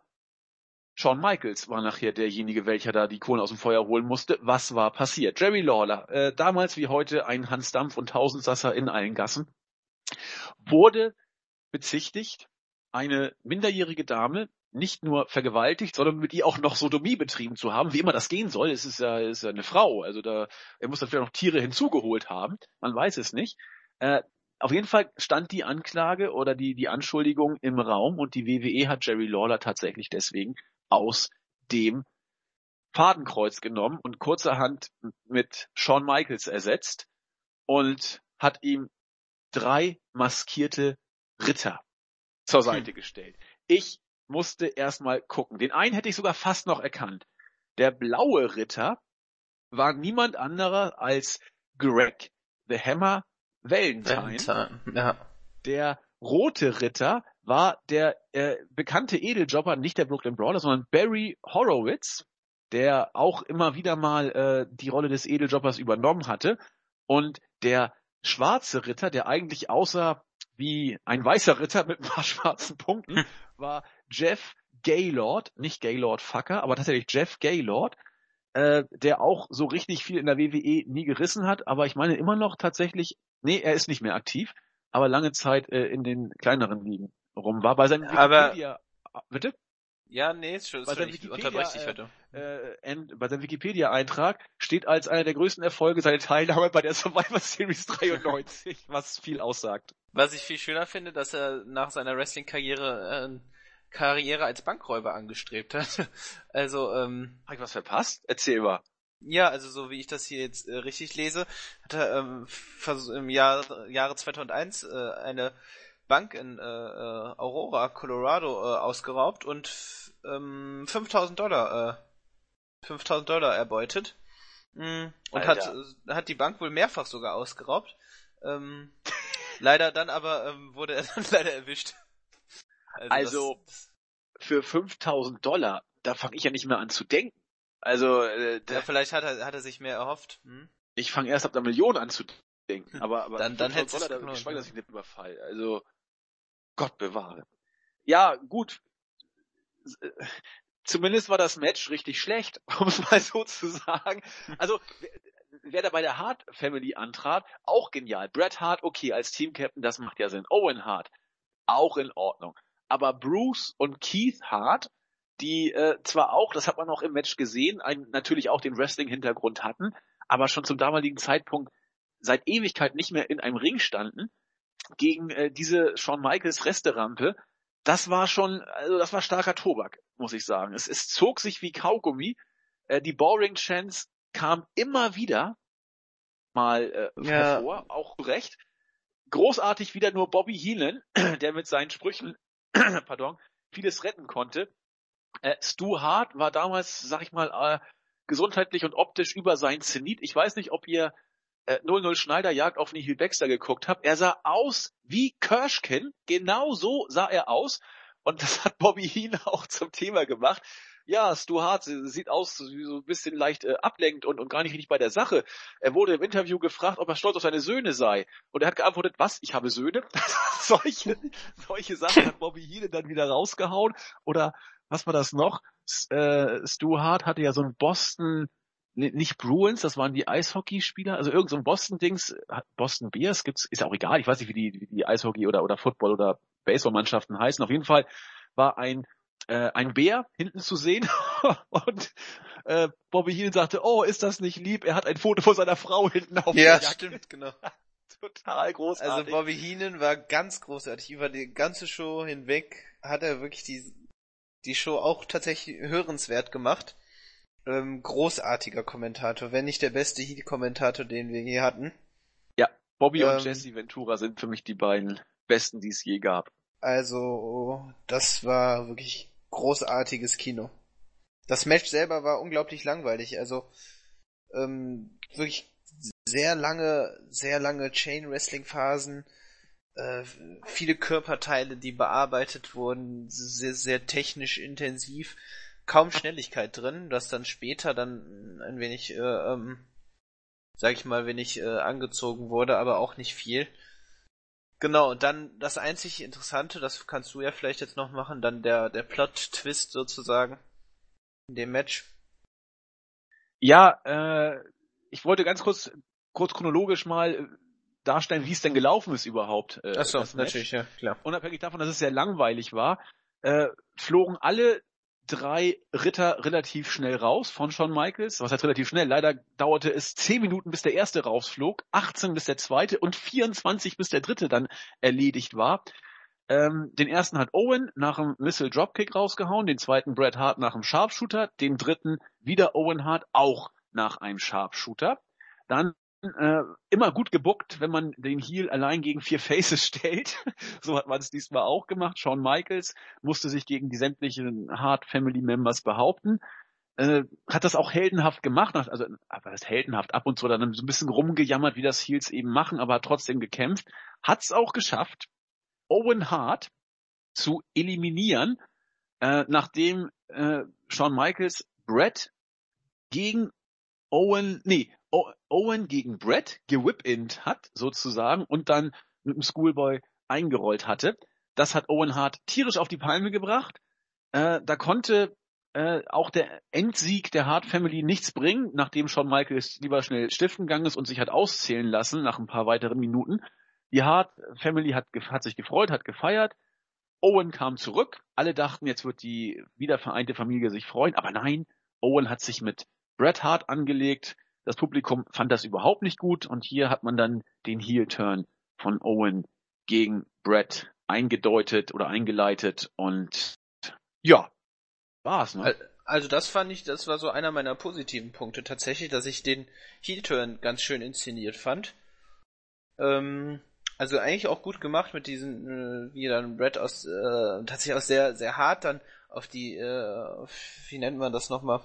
Shawn Michaels war nachher derjenige, welcher da die Kohlen aus dem Feuer holen musste. Was war passiert? Jerry Lawler, äh, damals wie heute ein Hans Dampf und Tausendsasser in allen Gassen, wurde bezichtigt, eine minderjährige Dame nicht nur vergewaltigt, sondern mit ihr auch noch Sodomie betrieben zu haben, wie immer das gehen soll. Es ist ja, ist ja eine Frau, also da, er muss dann vielleicht noch Tiere hinzugeholt haben, man weiß es nicht. Äh, auf jeden Fall stand die Anklage oder die, die Anschuldigung im Raum und die WWE hat Jerry Lawler tatsächlich deswegen aus dem Fadenkreuz genommen und kurzerhand mit Shawn Michaels ersetzt und hat ihm drei maskierte Ritter zur Seite hm. gestellt. Ich musste erstmal gucken. Den einen hätte ich sogar fast noch erkannt. Der blaue Ritter war niemand anderer als Greg the Hammer Valentine. Valentine ja. Der rote Ritter war der äh, bekannte Edeljobber, nicht der Brooklyn Brawler, sondern Barry Horowitz, der auch immer wieder mal äh, die Rolle des Edeljobbers übernommen hatte. Und der schwarze Ritter, der eigentlich aussah wie ein weißer Ritter mit ein paar schwarzen Punkten, hm. war Jeff Gaylord, nicht Gaylord Fucker, aber tatsächlich Jeff Gaylord, äh, der auch so richtig viel in der WWE nie gerissen hat, aber ich meine immer noch tatsächlich, nee, er ist nicht mehr aktiv, aber lange Zeit äh, in den kleineren Ligen rum war. Bei seinem Wikipedia, aber, bitte? Ja, nee, ist schon, bei seinem heute. Äh, äh, bei seinem Wikipedia-Eintrag steht als einer der größten Erfolge seine Teilnahme bei der Survivor Series 93, was viel aussagt. Was ich viel schöner finde, dass er nach seiner Wrestling-Karriere äh, Karriere als Bankräuber angestrebt hat. Also, ähm. Hab ich was verpasst? Erzähl mal. Ja, also so wie ich das hier jetzt äh, richtig lese, hat er ähm, im Jahr, Jahre 2001 äh, eine Bank in äh, äh, Aurora, Colorado äh, ausgeraubt und ähm, 5000 Dollar, äh, 5000 Dollar erbeutet. Mhm. Und hat, äh, hat die Bank wohl mehrfach sogar ausgeraubt. Ähm, leider dann aber ähm, wurde er dann leider erwischt. Also, also für 5000 Dollar, da fange ich ja nicht mehr an zu denken. Also, äh, ja, vielleicht hat er, hat er sich mehr erhofft. Hm? Ich fange erst ab der Million an zu denken, hm. aber, aber dann, dann hätte Dollar, da geschweige, dass ich nicht Überfall. Also, Gott bewahre. Ja, gut. Zumindest war das Match richtig schlecht, um es mal so zu sagen. Also, wer da bei der Hart Family antrat, auch genial. Bret Hart, okay, als Team-Captain, das macht ja Sinn. Owen Hart, auch in Ordnung aber Bruce und Keith Hart, die äh, zwar auch, das hat man auch im Match gesehen, einen, natürlich auch den Wrestling-Hintergrund hatten, aber schon zum damaligen Zeitpunkt seit Ewigkeit nicht mehr in einem Ring standen, gegen äh, diese Shawn Michaels Resterampe, das war schon, also das war starker Tobak, muss ich sagen. Es, es zog sich wie Kaugummi. Äh, die Boring Chance kam immer wieder mal äh, ja. hervor, auch recht. Großartig wieder nur Bobby Heenan, der mit seinen Sprüchen pardon, vieles retten konnte. Äh, Stu Hart war damals, sag ich mal, äh, gesundheitlich und optisch über sein Zenit. Ich weiß nicht, ob ihr äh, 00 Schneider Jagd auf Nihil Baxter geguckt habt. Er sah aus wie Kirschkin. Genau so sah er aus. Und das hat Bobby Heen auch zum Thema gemacht ja, Stu Hart sieht aus wie so ein bisschen leicht äh, ablenkt und, und gar nicht richtig bei der Sache. Er wurde im Interview gefragt, ob er stolz auf seine Söhne sei. Und er hat geantwortet, was? Ich habe Söhne? solche, solche Sachen hat Bobby Heenan dann wieder rausgehauen. Oder was war das noch? Äh, Stu Hart hatte ja so ein Boston, nicht Bruins, das waren die Eishockeyspieler, also irgend so ein Boston-Dings, Boston Bears gibt's, ist auch egal, ich weiß nicht, wie die, wie die Eishockey oder, oder Football oder Baseballmannschaften heißen. Auf jeden Fall war ein äh, ein Bär hinten zu sehen und äh, Bobby Heenan sagte, oh, ist das nicht lieb? Er hat ein Foto von seiner Frau hinten auf Ja, der stimmt, genau. Total großartig. Also Bobby Heenan war ganz großartig. Über die ganze Show hinweg hat er wirklich die, die Show auch tatsächlich hörenswert gemacht. Ähm, großartiger Kommentator, wenn nicht der beste Heat-Kommentator, den wir je hatten. Ja, Bobby ähm, und Jesse Ventura sind für mich die beiden besten, die es je gab. Also, das war wirklich großartiges Kino. Das Match selber war unglaublich langweilig. Also, ähm, wirklich sehr lange, sehr lange Chain Wrestling Phasen, äh, viele Körperteile, die bearbeitet wurden, sehr, sehr technisch intensiv, kaum Schnelligkeit drin, das dann später dann ein wenig, äh, ähm, sag ich mal, wenig äh, angezogen wurde, aber auch nicht viel. Genau, und dann das einzig Interessante, das kannst du ja vielleicht jetzt noch machen, dann der, der Plot-Twist sozusagen in dem Match. Ja, äh, ich wollte ganz kurz, kurz chronologisch mal äh, darstellen, wie es denn gelaufen ist überhaupt. Äh, Achso, natürlich, ja, klar. Unabhängig davon, dass es sehr langweilig war, äh, flogen alle drei Ritter relativ schnell raus von Shawn Michaels. Was heißt relativ schnell? Leider dauerte es 10 Minuten, bis der erste rausflog, 18 bis der zweite und 24 bis der dritte dann erledigt war. Ähm, den ersten hat Owen nach einem Missile Dropkick rausgehauen, den zweiten Bret Hart nach einem Sharpshooter, den dritten wieder Owen Hart auch nach einem Sharpshooter. Dann äh, immer gut gebuckt, wenn man den Heel allein gegen vier Faces stellt. so hat man es diesmal auch gemacht. Shawn Michaels musste sich gegen die sämtlichen Hard Family Members behaupten. Äh, hat das auch heldenhaft gemacht, also aber das heldenhaft ab und zu dann so ein bisschen rumgejammert, wie das Heels eben machen, aber hat trotzdem gekämpft. Hat es auch geschafft, Owen Hart zu eliminieren, äh, nachdem äh, Shawn Michaels Brett gegen Owen, nee, Owen gegen Brett gewhip-int hat, sozusagen, und dann mit dem Schoolboy eingerollt hatte. Das hat Owen Hart tierisch auf die Palme gebracht. Äh, da konnte äh, auch der Endsieg der Hart Family nichts bringen, nachdem Shawn Michaels lieber schnell stiften gegangen ist und sich hat auszählen lassen nach ein paar weiteren Minuten. Die Hart Family hat, hat sich gefreut, hat gefeiert. Owen kam zurück. Alle dachten, jetzt wird die wiedervereinte Familie sich freuen, aber nein, Owen hat sich mit Bret Hart angelegt. Das Publikum fand das überhaupt nicht gut und hier hat man dann den Heel-Turn von Owen gegen Bret eingedeutet oder eingeleitet und ja, war's, ne? Also das fand ich, das war so einer meiner positiven Punkte tatsächlich, dass ich den Heel-Turn ganz schön inszeniert fand. Ähm, also eigentlich auch gut gemacht mit diesen, äh, wie dann Brett aus, äh, tatsächlich auch sehr, sehr hart dann auf die, äh, wie nennt man das nochmal?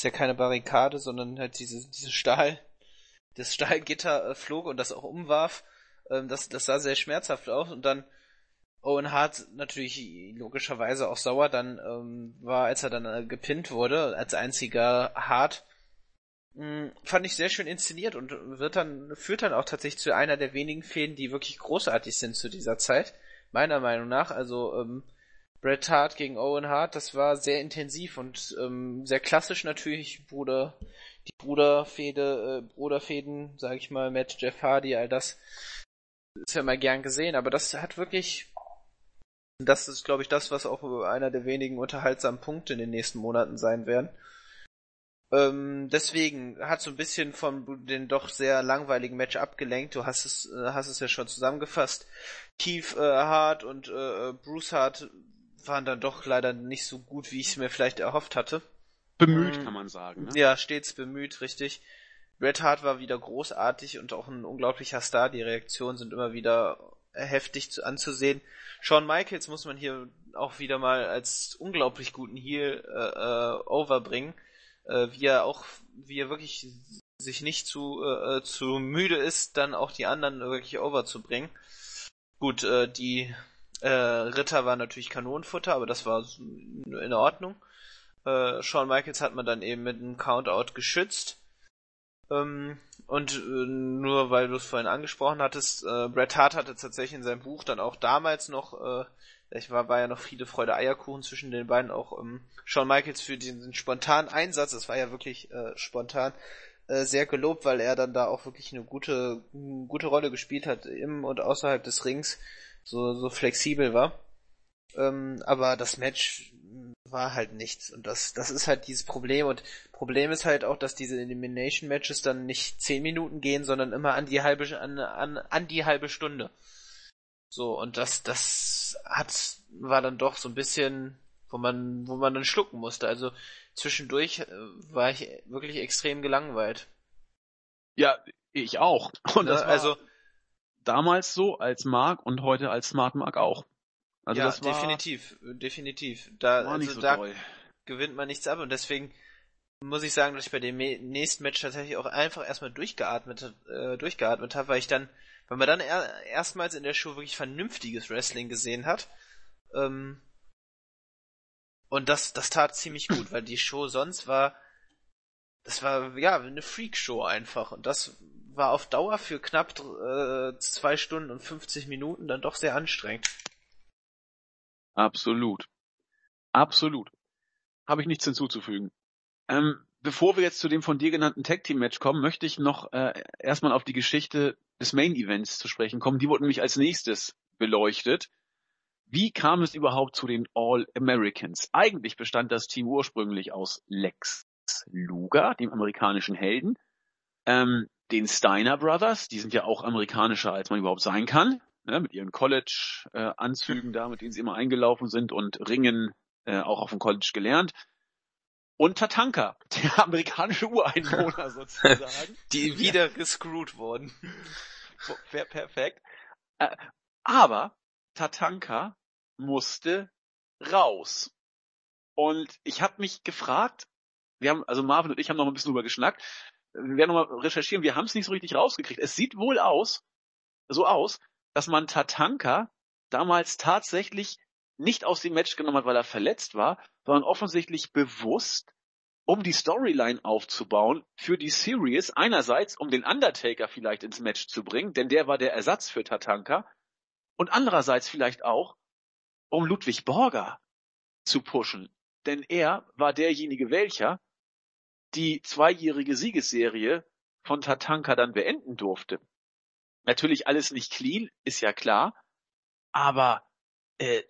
Ist ja keine Barrikade, sondern halt diese, diese Stahl, das Stahlgitter äh, flog und das auch umwarf. Ähm, das, das sah sehr schmerzhaft aus und dann Owen Hart natürlich logischerweise auch sauer dann ähm, war, als er dann äh, gepinnt wurde, als einziger Hart. Mh, fand ich sehr schön inszeniert und wird dann, führt dann auch tatsächlich zu einer der wenigen Fäden, die wirklich großartig sind zu dieser Zeit. Meiner Meinung nach. Also, ähm, Bret Hart gegen Owen Hart, das war sehr intensiv und ähm, sehr klassisch natürlich, Bruder, die Bruderfehde, äh, Bruderfäden, sag ich mal, Matt, Jeff Hardy, all das ist ja mal gern gesehen, aber das hat wirklich, das ist glaube ich das, was auch einer der wenigen unterhaltsamen Punkte in den nächsten Monaten sein werden. Ähm, deswegen hat so ein bisschen von den doch sehr langweiligen Match abgelenkt. Du hast es, äh, hast es ja schon zusammengefasst. Keith äh, Hart und äh, Bruce Hart waren dann doch leider nicht so gut, wie ich es mir vielleicht erhofft hatte. Bemüht, mhm. kann man sagen. Ne? Ja, stets bemüht, richtig. Red Hart war wieder großartig und auch ein unglaublicher Star. Die Reaktionen sind immer wieder heftig zu, anzusehen. Shawn Michaels muss man hier auch wieder mal als unglaublich guten Heel äh, äh, overbringen, äh, wie er auch, wie er wirklich sich nicht zu, äh, zu müde ist, dann auch die anderen wirklich overzubringen. Gut, äh, die äh, Ritter war natürlich Kanonenfutter, aber das war in Ordnung. Äh, Shawn Michaels hat man dann eben mit einem Countout geschützt. Ähm, und äh, nur weil du es vorhin angesprochen hattest, äh, Bret Hart hatte tatsächlich in seinem Buch dann auch damals noch, äh, ich war, war ja noch Friede, Freude, Eierkuchen zwischen den beiden, auch ähm, Shawn Michaels für diesen spontanen Einsatz, das war ja wirklich äh, spontan, äh, sehr gelobt, weil er dann da auch wirklich eine gute, eine gute Rolle gespielt hat, im und außerhalb des Rings, so, so flexibel war. Ähm, aber das Match war halt nichts. Und das, das ist halt dieses Problem. Und Problem ist halt auch, dass diese Elimination Matches dann nicht zehn Minuten gehen, sondern immer an die halbe, an, an, an die halbe Stunde. So, und das, das hat, war dann doch so ein bisschen, wo man, wo man dann schlucken musste. Also zwischendurch äh, war ich wirklich extrem gelangweilt. Ja, ich auch. Und das ne? war also damals so als Mark und heute als Smart Mark auch. Also ja, das war, definitiv, definitiv. Da, war also so da toll. gewinnt man nichts ab und deswegen muss ich sagen, dass ich bei dem nächsten Match tatsächlich auch einfach erstmal durchgeatmet, äh, durchgeatmet habe, weil ich dann, weil man dann er, erstmals in der Show wirklich vernünftiges Wrestling gesehen hat. Ähm, und das, das tat ziemlich gut, weil die Show sonst war, das war ja eine Freak-Show einfach und das war auf Dauer für knapp äh, zwei Stunden und 50 Minuten dann doch sehr anstrengend. Absolut. Absolut. Habe ich nichts hinzuzufügen. Ähm, bevor wir jetzt zu dem von dir genannten Tag Team Match kommen, möchte ich noch äh, erstmal auf die Geschichte des Main Events zu sprechen kommen. Die wurde nämlich als nächstes beleuchtet. Wie kam es überhaupt zu den All Americans? Eigentlich bestand das Team ursprünglich aus Lex Luger, dem amerikanischen Helden, ähm, den Steiner Brothers, die sind ja auch amerikanischer, als man überhaupt sein kann, ne, mit ihren College-Anzügen da, mit denen sie immer eingelaufen sind und Ringen äh, auch auf dem College gelernt. Und Tatanka, der amerikanische Ureinwohner sozusagen. Die wieder gescrewt wurden. Per perfekt. Äh, aber Tatanka musste raus. Und ich habe mich gefragt, wir haben, also Marvin und ich haben noch ein bisschen drüber geschnackt, wir werden noch mal recherchieren, wir haben es nicht so richtig rausgekriegt. Es sieht wohl aus, so aus, dass man Tatanka damals tatsächlich nicht aus dem Match genommen hat, weil er verletzt war, sondern offensichtlich bewusst, um die Storyline aufzubauen für die Series. Einerseits, um den Undertaker vielleicht ins Match zu bringen, denn der war der Ersatz für Tatanka. Und andererseits vielleicht auch, um Ludwig Borger zu pushen. Denn er war derjenige welcher die zweijährige Siegesserie von Tatanka dann beenden durfte. Natürlich alles nicht clean, ist ja klar, aber äh,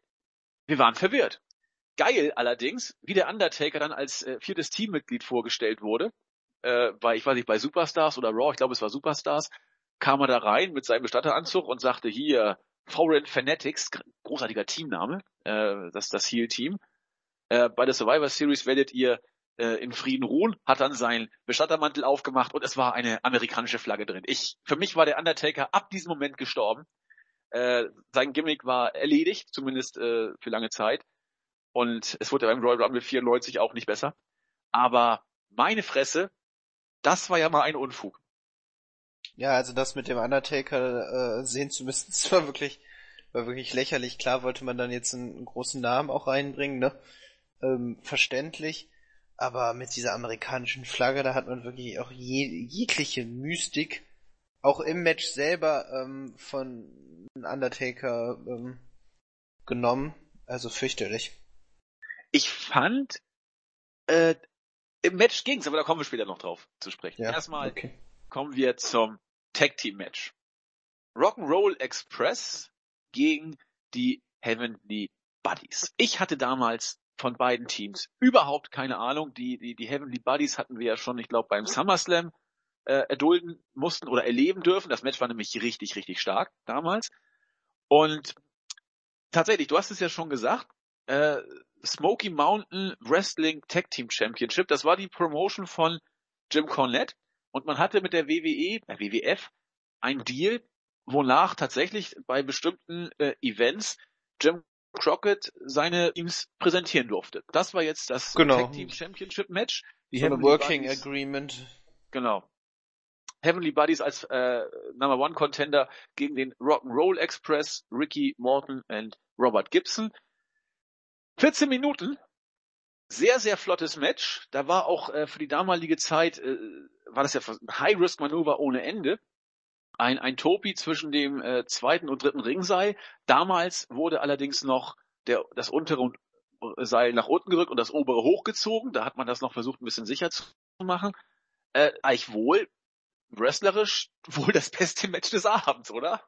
wir waren verwirrt. Geil allerdings, wie der Undertaker dann als äh, viertes Teammitglied vorgestellt wurde, äh, bei, ich weiß nicht, bei Superstars oder Raw, ich glaube es war Superstars, kam er da rein mit seinem Bestatteranzug und sagte hier, Foreign Fanatics, großartiger Teamname, äh, das das Heel-Team. Äh, bei der Survivor Series werdet ihr äh, in Frieden ruhen, hat dann seinen Bestattermantel aufgemacht und es war eine amerikanische Flagge drin. Ich, für mich war der Undertaker ab diesem Moment gestorben. Äh, sein Gimmick war erledigt, zumindest äh, für lange Zeit. Und es wurde beim Royal Rumble 94 auch nicht besser. Aber meine Fresse, das war ja mal ein Unfug. Ja, also das mit dem Undertaker äh, sehen zu müssen, das war wirklich, war wirklich lächerlich. Klar wollte man dann jetzt einen, einen großen Namen auch reinbringen, ne? Ähm, verständlich. Aber mit dieser amerikanischen Flagge, da hat man wirklich auch je, jegliche Mystik, auch im Match selber ähm, von Undertaker ähm, genommen. Also fürchterlich. Ich fand, äh, im Match ging's, aber da kommen wir später noch drauf zu sprechen. Ja, Erstmal okay. kommen wir zum Tag Team Match. Rock'n'Roll Express gegen die Heavenly Buddies. Ich hatte damals von beiden Teams überhaupt keine Ahnung. Die, die, die Heavenly Buddies hatten wir ja schon, ich glaube, beim SummerSlam äh, erdulden mussten oder erleben dürfen. Das Match war nämlich richtig, richtig stark damals. Und tatsächlich, du hast es ja schon gesagt, äh, Smoky Mountain Wrestling Tag Team Championship, das war die Promotion von Jim Cornette. Und man hatte mit der WWE, äh, WWF, ein Deal, wonach tatsächlich bei bestimmten äh, Events Jim Crockett seine Teams präsentieren durfte. Das war jetzt das Genau. Tag Team Championship Match. Die so Heavenly Working Buddies- Agreement. Genau. Heavenly Buddies als äh, Number One Contender gegen den Rock'n'Roll Express, Ricky Morton und Robert Gibson. 14 Minuten. Sehr, sehr flottes Match. Da war auch äh, für die damalige Zeit äh, war das ja ein High-Risk-Manöver ohne Ende. Ein, ein Topi zwischen dem äh, zweiten und dritten Ringseil. Damals wurde allerdings noch der, das untere Seil nach unten gerückt und das obere hochgezogen. Da hat man das noch versucht, ein bisschen sicher zu machen. Äh, eigentlich wohl, wrestlerisch, wohl das beste Match des Abends, oder?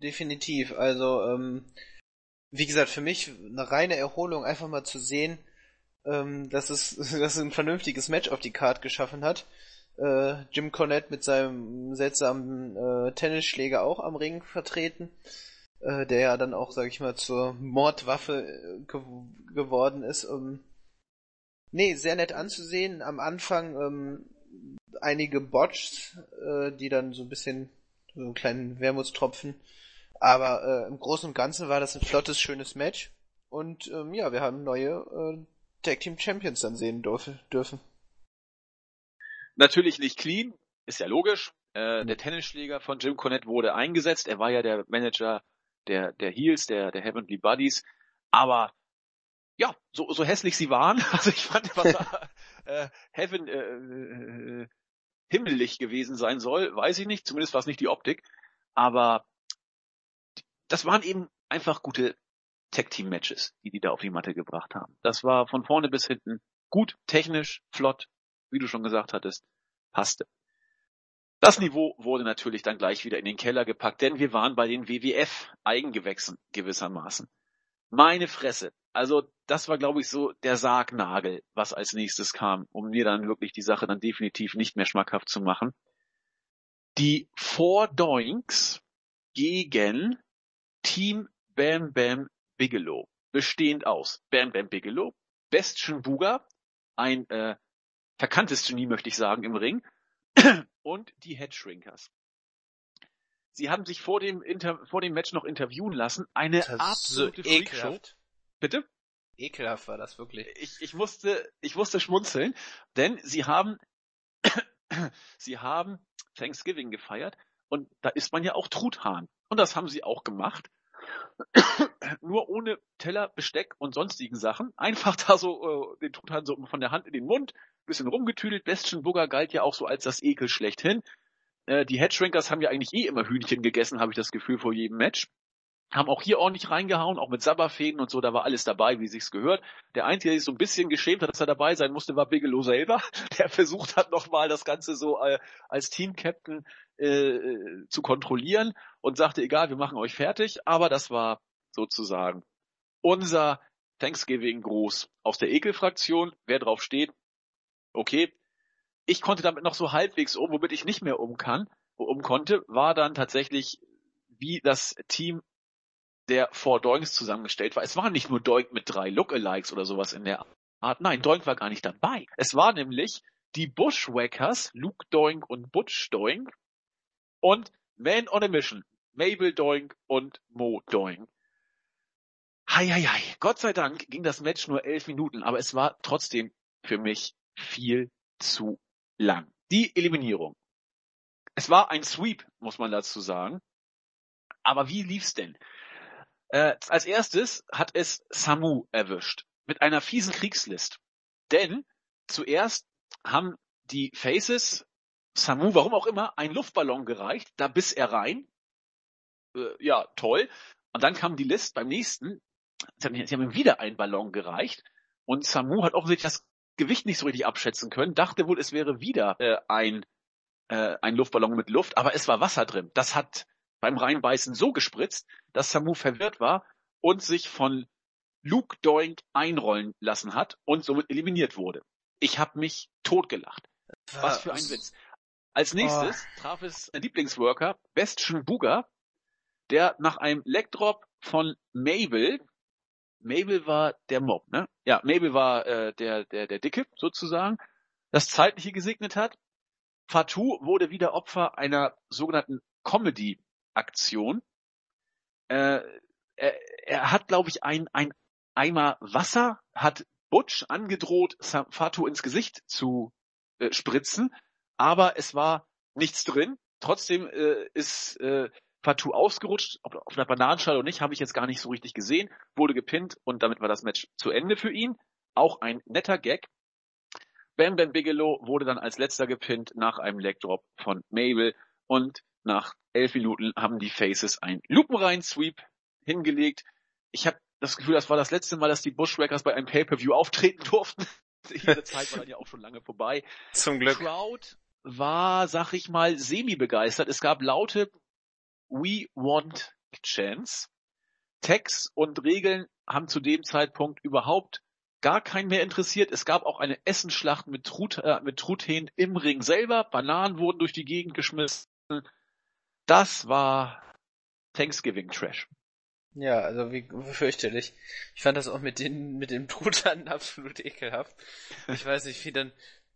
Definitiv. Also, ähm, wie gesagt, für mich eine reine Erholung, einfach mal zu sehen, ähm, dass es, dass es ein vernünftiges Match auf die Card geschaffen hat. Äh, Jim Cornette mit seinem seltsamen äh, Tennisschläger auch am Ring vertreten, äh, der ja dann auch, sag ich mal, zur Mordwaffe äh, ge geworden ist. Ähm, nee, sehr nett anzusehen. Am Anfang ähm, einige Botches, äh, die dann so ein bisschen so einen kleinen Wermutstropfen. Aber äh, im Großen und Ganzen war das ein flottes, schönes Match. Und ähm, ja, wir haben neue äh, Tag Team Champions dann sehen dürfen. Natürlich nicht clean, ist ja logisch. Äh, der Tennisschläger von Jim Cornette wurde eingesetzt. Er war ja der Manager der, der Heels, der, der Heavenly Buddies. Aber ja, so, so hässlich sie waren, also ich fand, was da äh, Heaven äh, äh, himmelig gewesen sein soll, weiß ich nicht, zumindest war es nicht die Optik. Aber das waren eben einfach gute Tag-Team-Matches, die die da auf die Matte gebracht haben. Das war von vorne bis hinten gut, technisch, flott, wie du schon gesagt hattest, passte. Das Niveau wurde natürlich dann gleich wieder in den Keller gepackt, denn wir waren bei den WWF-Eigengewächsen gewissermaßen. Meine Fresse. Also das war, glaube ich, so der Sargnagel, was als nächstes kam, um mir dann wirklich die Sache dann definitiv nicht mehr schmackhaft zu machen. Die Four Doinks gegen Team Bam Bam Bigelow, bestehend aus Bam Bam Bigelow, Bestien Buga, ein äh, verkanntes Genie, möchte ich sagen, im Ring, und die Headshrinkers. Sie haben sich vor dem, Inter vor dem Match noch interviewen lassen. Eine absolute so Freakshow. Bitte? Ekelhaft war das wirklich. Ich, ich musste, ich musste schmunzeln, denn sie haben, sie haben Thanksgiving gefeiert und da isst man ja auch Truthahn. Und das haben sie auch gemacht. Nur ohne Teller, Besteck und sonstigen Sachen. Einfach da so äh, den Truthahn so von der Hand in den Mund, bisschen rumgetüdelt. Bugger galt ja auch so als das Ekel schlechthin. Äh, die Headshrinkers haben ja eigentlich eh immer Hühnchen gegessen, habe ich das Gefühl, vor jedem Match. Haben auch hier ordentlich reingehauen, auch mit Sabberfäden und so, da war alles dabei, wie sich's gehört. Der Einzige, der sich so ein bisschen geschämt hat, dass er dabei sein musste, war Bigelow selber, der versucht hat, nochmal das Ganze so äh, als Team-Captain äh, zu kontrollieren und sagte, egal, wir machen euch fertig, aber das war sozusagen unser Thanksgiving-Gruß aus der Ekelfraktion. Wer drauf steht, okay. Ich konnte damit noch so halbwegs um, womit ich nicht mehr um kann, um konnte, war dann tatsächlich, wie das Team der Four Doinks zusammengestellt war. Es war nicht nur Doink mit drei Lookalikes oder sowas in der Art. Nein, Doink war gar nicht dabei. Es war nämlich die Bushwackers, Luke Doink und Butch Doink und Man on a Mission, Mabel Doink und Mo Doink. Hei, hei, hei. Gott sei Dank ging das Match nur elf Minuten, aber es war trotzdem für mich viel zu lang. Die Eliminierung. Es war ein Sweep, muss man dazu sagen. Aber wie lief's denn? Äh, als erstes hat es Samu erwischt. Mit einer fiesen Kriegslist. Denn zuerst haben die Faces Samu, warum auch immer, einen Luftballon gereicht. Da biss er rein. Äh, ja, toll. Und dann kam die List beim nächsten. Sie haben, sie haben ihm wieder einen Ballon gereicht. Und Samu hat offensichtlich das Gewicht nicht so richtig abschätzen können, dachte wohl, es wäre wieder äh, ein, äh, ein Luftballon mit Luft, aber es war Wasser drin. Das hat beim Reinbeißen so gespritzt, dass Samu verwirrt war und sich von Luke Doink einrollen lassen hat und somit eliminiert wurde. Ich habe mich totgelacht. Was für ein Witz. Als nächstes oh. traf es ein Lieblingsworker, Bestien Buga, der nach einem Legdrop von Mabel, Mabel war der Mob, ne? Ja, Mabel war äh, der, der, der Dicke sozusagen, das Zeitliche gesegnet hat. Fatou wurde wieder Opfer einer sogenannten Comedy-Aktion. Äh, er, er hat, glaube ich, ein, ein Eimer Wasser, hat Butch angedroht, Fatou ins Gesicht zu äh, spritzen, aber es war nichts drin. Trotzdem äh, ist äh, Fatou ausgerutscht, ob auf einer Bananenschale oder nicht, habe ich jetzt gar nicht so richtig gesehen, wurde gepinnt und damit war das Match zu Ende für ihn. Auch ein netter Gag. Bam Bam Bigelow wurde dann als letzter gepinnt nach einem Legdrop von Mabel und nach elf Minuten haben die Faces ein Lupenrein-Sweep hingelegt. Ich habe das Gefühl, das war das letzte Mal, dass die Bushwhackers bei einem Pay-Per-View auftreten durften. Diese Zeit war dann ja auch schon lange vorbei. Zum Glück. Crowd war, sag ich mal, semi-begeistert. Es gab laute We want Chance. Tags und Regeln haben zu dem Zeitpunkt überhaupt gar keinen mehr interessiert. Es gab auch eine Essenschlacht mit, Trut, äh, mit Truthähnen im Ring selber. Bananen wurden durch die Gegend geschmissen. Das war Thanksgiving Trash. Ja, also wie fürchterlich. Ich fand das auch mit den mit dem Truthahn absolut ekelhaft. Ich weiß nicht, wie dann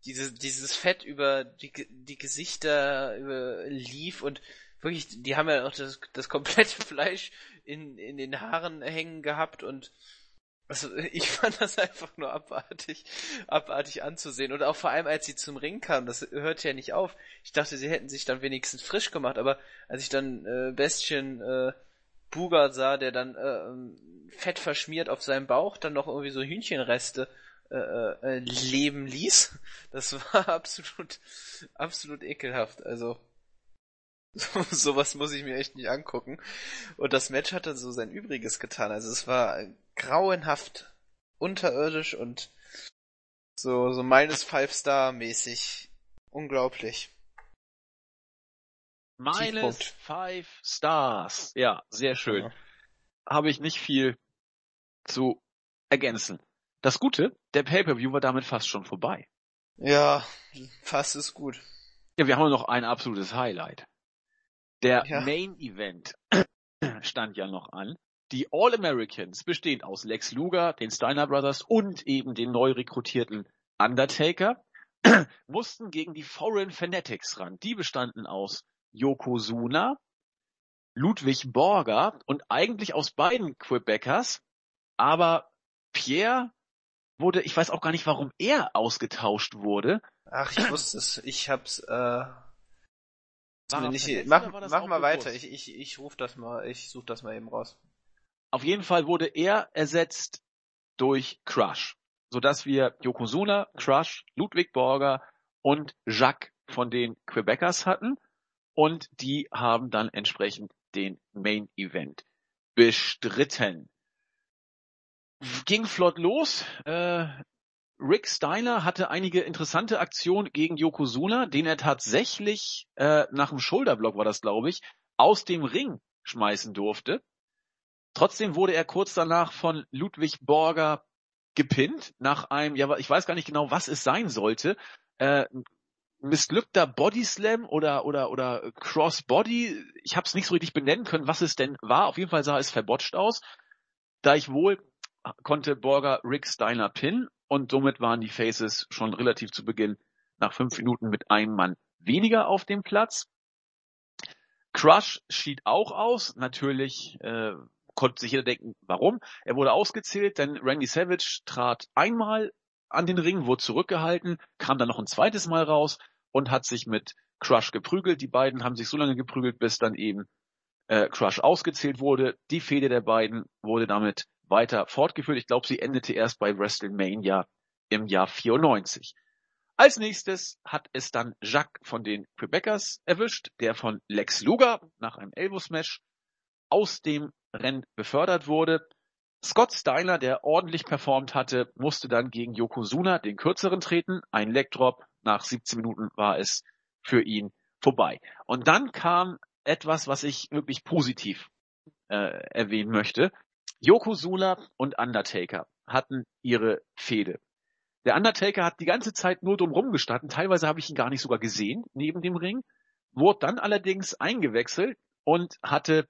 diese, dieses Fett über die, die Gesichter über, lief und wirklich, die haben ja auch das, das komplette Fleisch in, in den Haaren hängen gehabt und also ich fand das einfach nur abartig, abartig anzusehen. Und auch vor allem, als sie zum Ring kamen, das hört ja nicht auf. Ich dachte, sie hätten sich dann wenigstens frisch gemacht, aber als ich dann äh, Bestien äh, Buga sah, der dann äh, fett verschmiert auf seinem Bauch, dann noch irgendwie so Hühnchenreste äh, äh, leben ließ, das war absolut, absolut ekelhaft. Also so, sowas muss ich mir echt nicht angucken. Und das Match hat dann so sein Übriges getan. Also es war grauenhaft, unterirdisch und so, so minus Five Star mäßig. Unglaublich. Minus Five Stars. Ja, sehr schön. Ja. Habe ich nicht viel zu ergänzen. Das Gute, der Pay-Per-View war damit fast schon vorbei. Ja, fast ist gut. Ja, wir haben noch ein absolutes Highlight. Der ja. Main Event stand ja noch an. Die All-Americans, bestehend aus Lex Luger, den Steiner Brothers und eben den neu rekrutierten Undertaker, mussten gegen die Foreign Fanatics ran. Die bestanden aus Yokozuna, Ludwig Borger und eigentlich aus beiden Quebecers, aber Pierre wurde, ich weiß auch gar nicht, warum er ausgetauscht wurde. Ach, ich wusste es. Ich hab's, äh, nicht, mach, mach mal weiter. Ich, ich, ich ruf das mal, ich such das mal eben raus. Auf jeden Fall wurde er ersetzt durch Crush, sodass wir Yokozuna, Crush, Ludwig Borger und Jacques von den Quebecers hatten und die haben dann entsprechend den Main Event bestritten. Ging flott los. Äh, Rick Steiner hatte einige interessante Aktionen gegen Yokozuna, den er tatsächlich äh, nach dem Schulterblock war das, glaube ich, aus dem Ring schmeißen durfte. Trotzdem wurde er kurz danach von Ludwig Borger gepinnt nach einem, ja, ich weiß gar nicht genau, was es sein sollte. Äh, missglückter Bodyslam oder oder oder Crossbody. Ich habe es nicht so richtig benennen können, was es denn war. Auf jeden Fall sah es verbotscht aus. Da ich wohl konnte Borger Rick Steiner pinnen und somit waren die Faces schon relativ zu Beginn nach fünf Minuten mit einem Mann weniger auf dem Platz. Crush schied auch aus. Natürlich äh, konnte sich jeder denken, warum. Er wurde ausgezählt, denn Randy Savage trat einmal an den Ring, wurde zurückgehalten, kam dann noch ein zweites Mal raus und hat sich mit Crush geprügelt. Die beiden haben sich so lange geprügelt, bis dann eben äh, Crush ausgezählt wurde. Die Fehde der beiden wurde damit weiter fortgeführt. Ich glaube, sie endete erst bei WrestleMania im Jahr 94. Als nächstes hat es dann Jacques von den Quebecers erwischt, der von Lex Luger nach einem Elbow-Smash aus dem Rennen befördert wurde. Scott Steiner, der ordentlich performt hatte, musste dann gegen Yokozuna, den kürzeren, treten. Ein Leg Drop. Nach 17 Minuten war es für ihn vorbei. Und dann kam etwas, was ich wirklich positiv äh, erwähnen möchte. Yokozuna und Undertaker hatten ihre Fehde. Der Undertaker hat die ganze Zeit nur drumherum gestanden. Teilweise habe ich ihn gar nicht sogar gesehen neben dem Ring. Wurde dann allerdings eingewechselt und hatte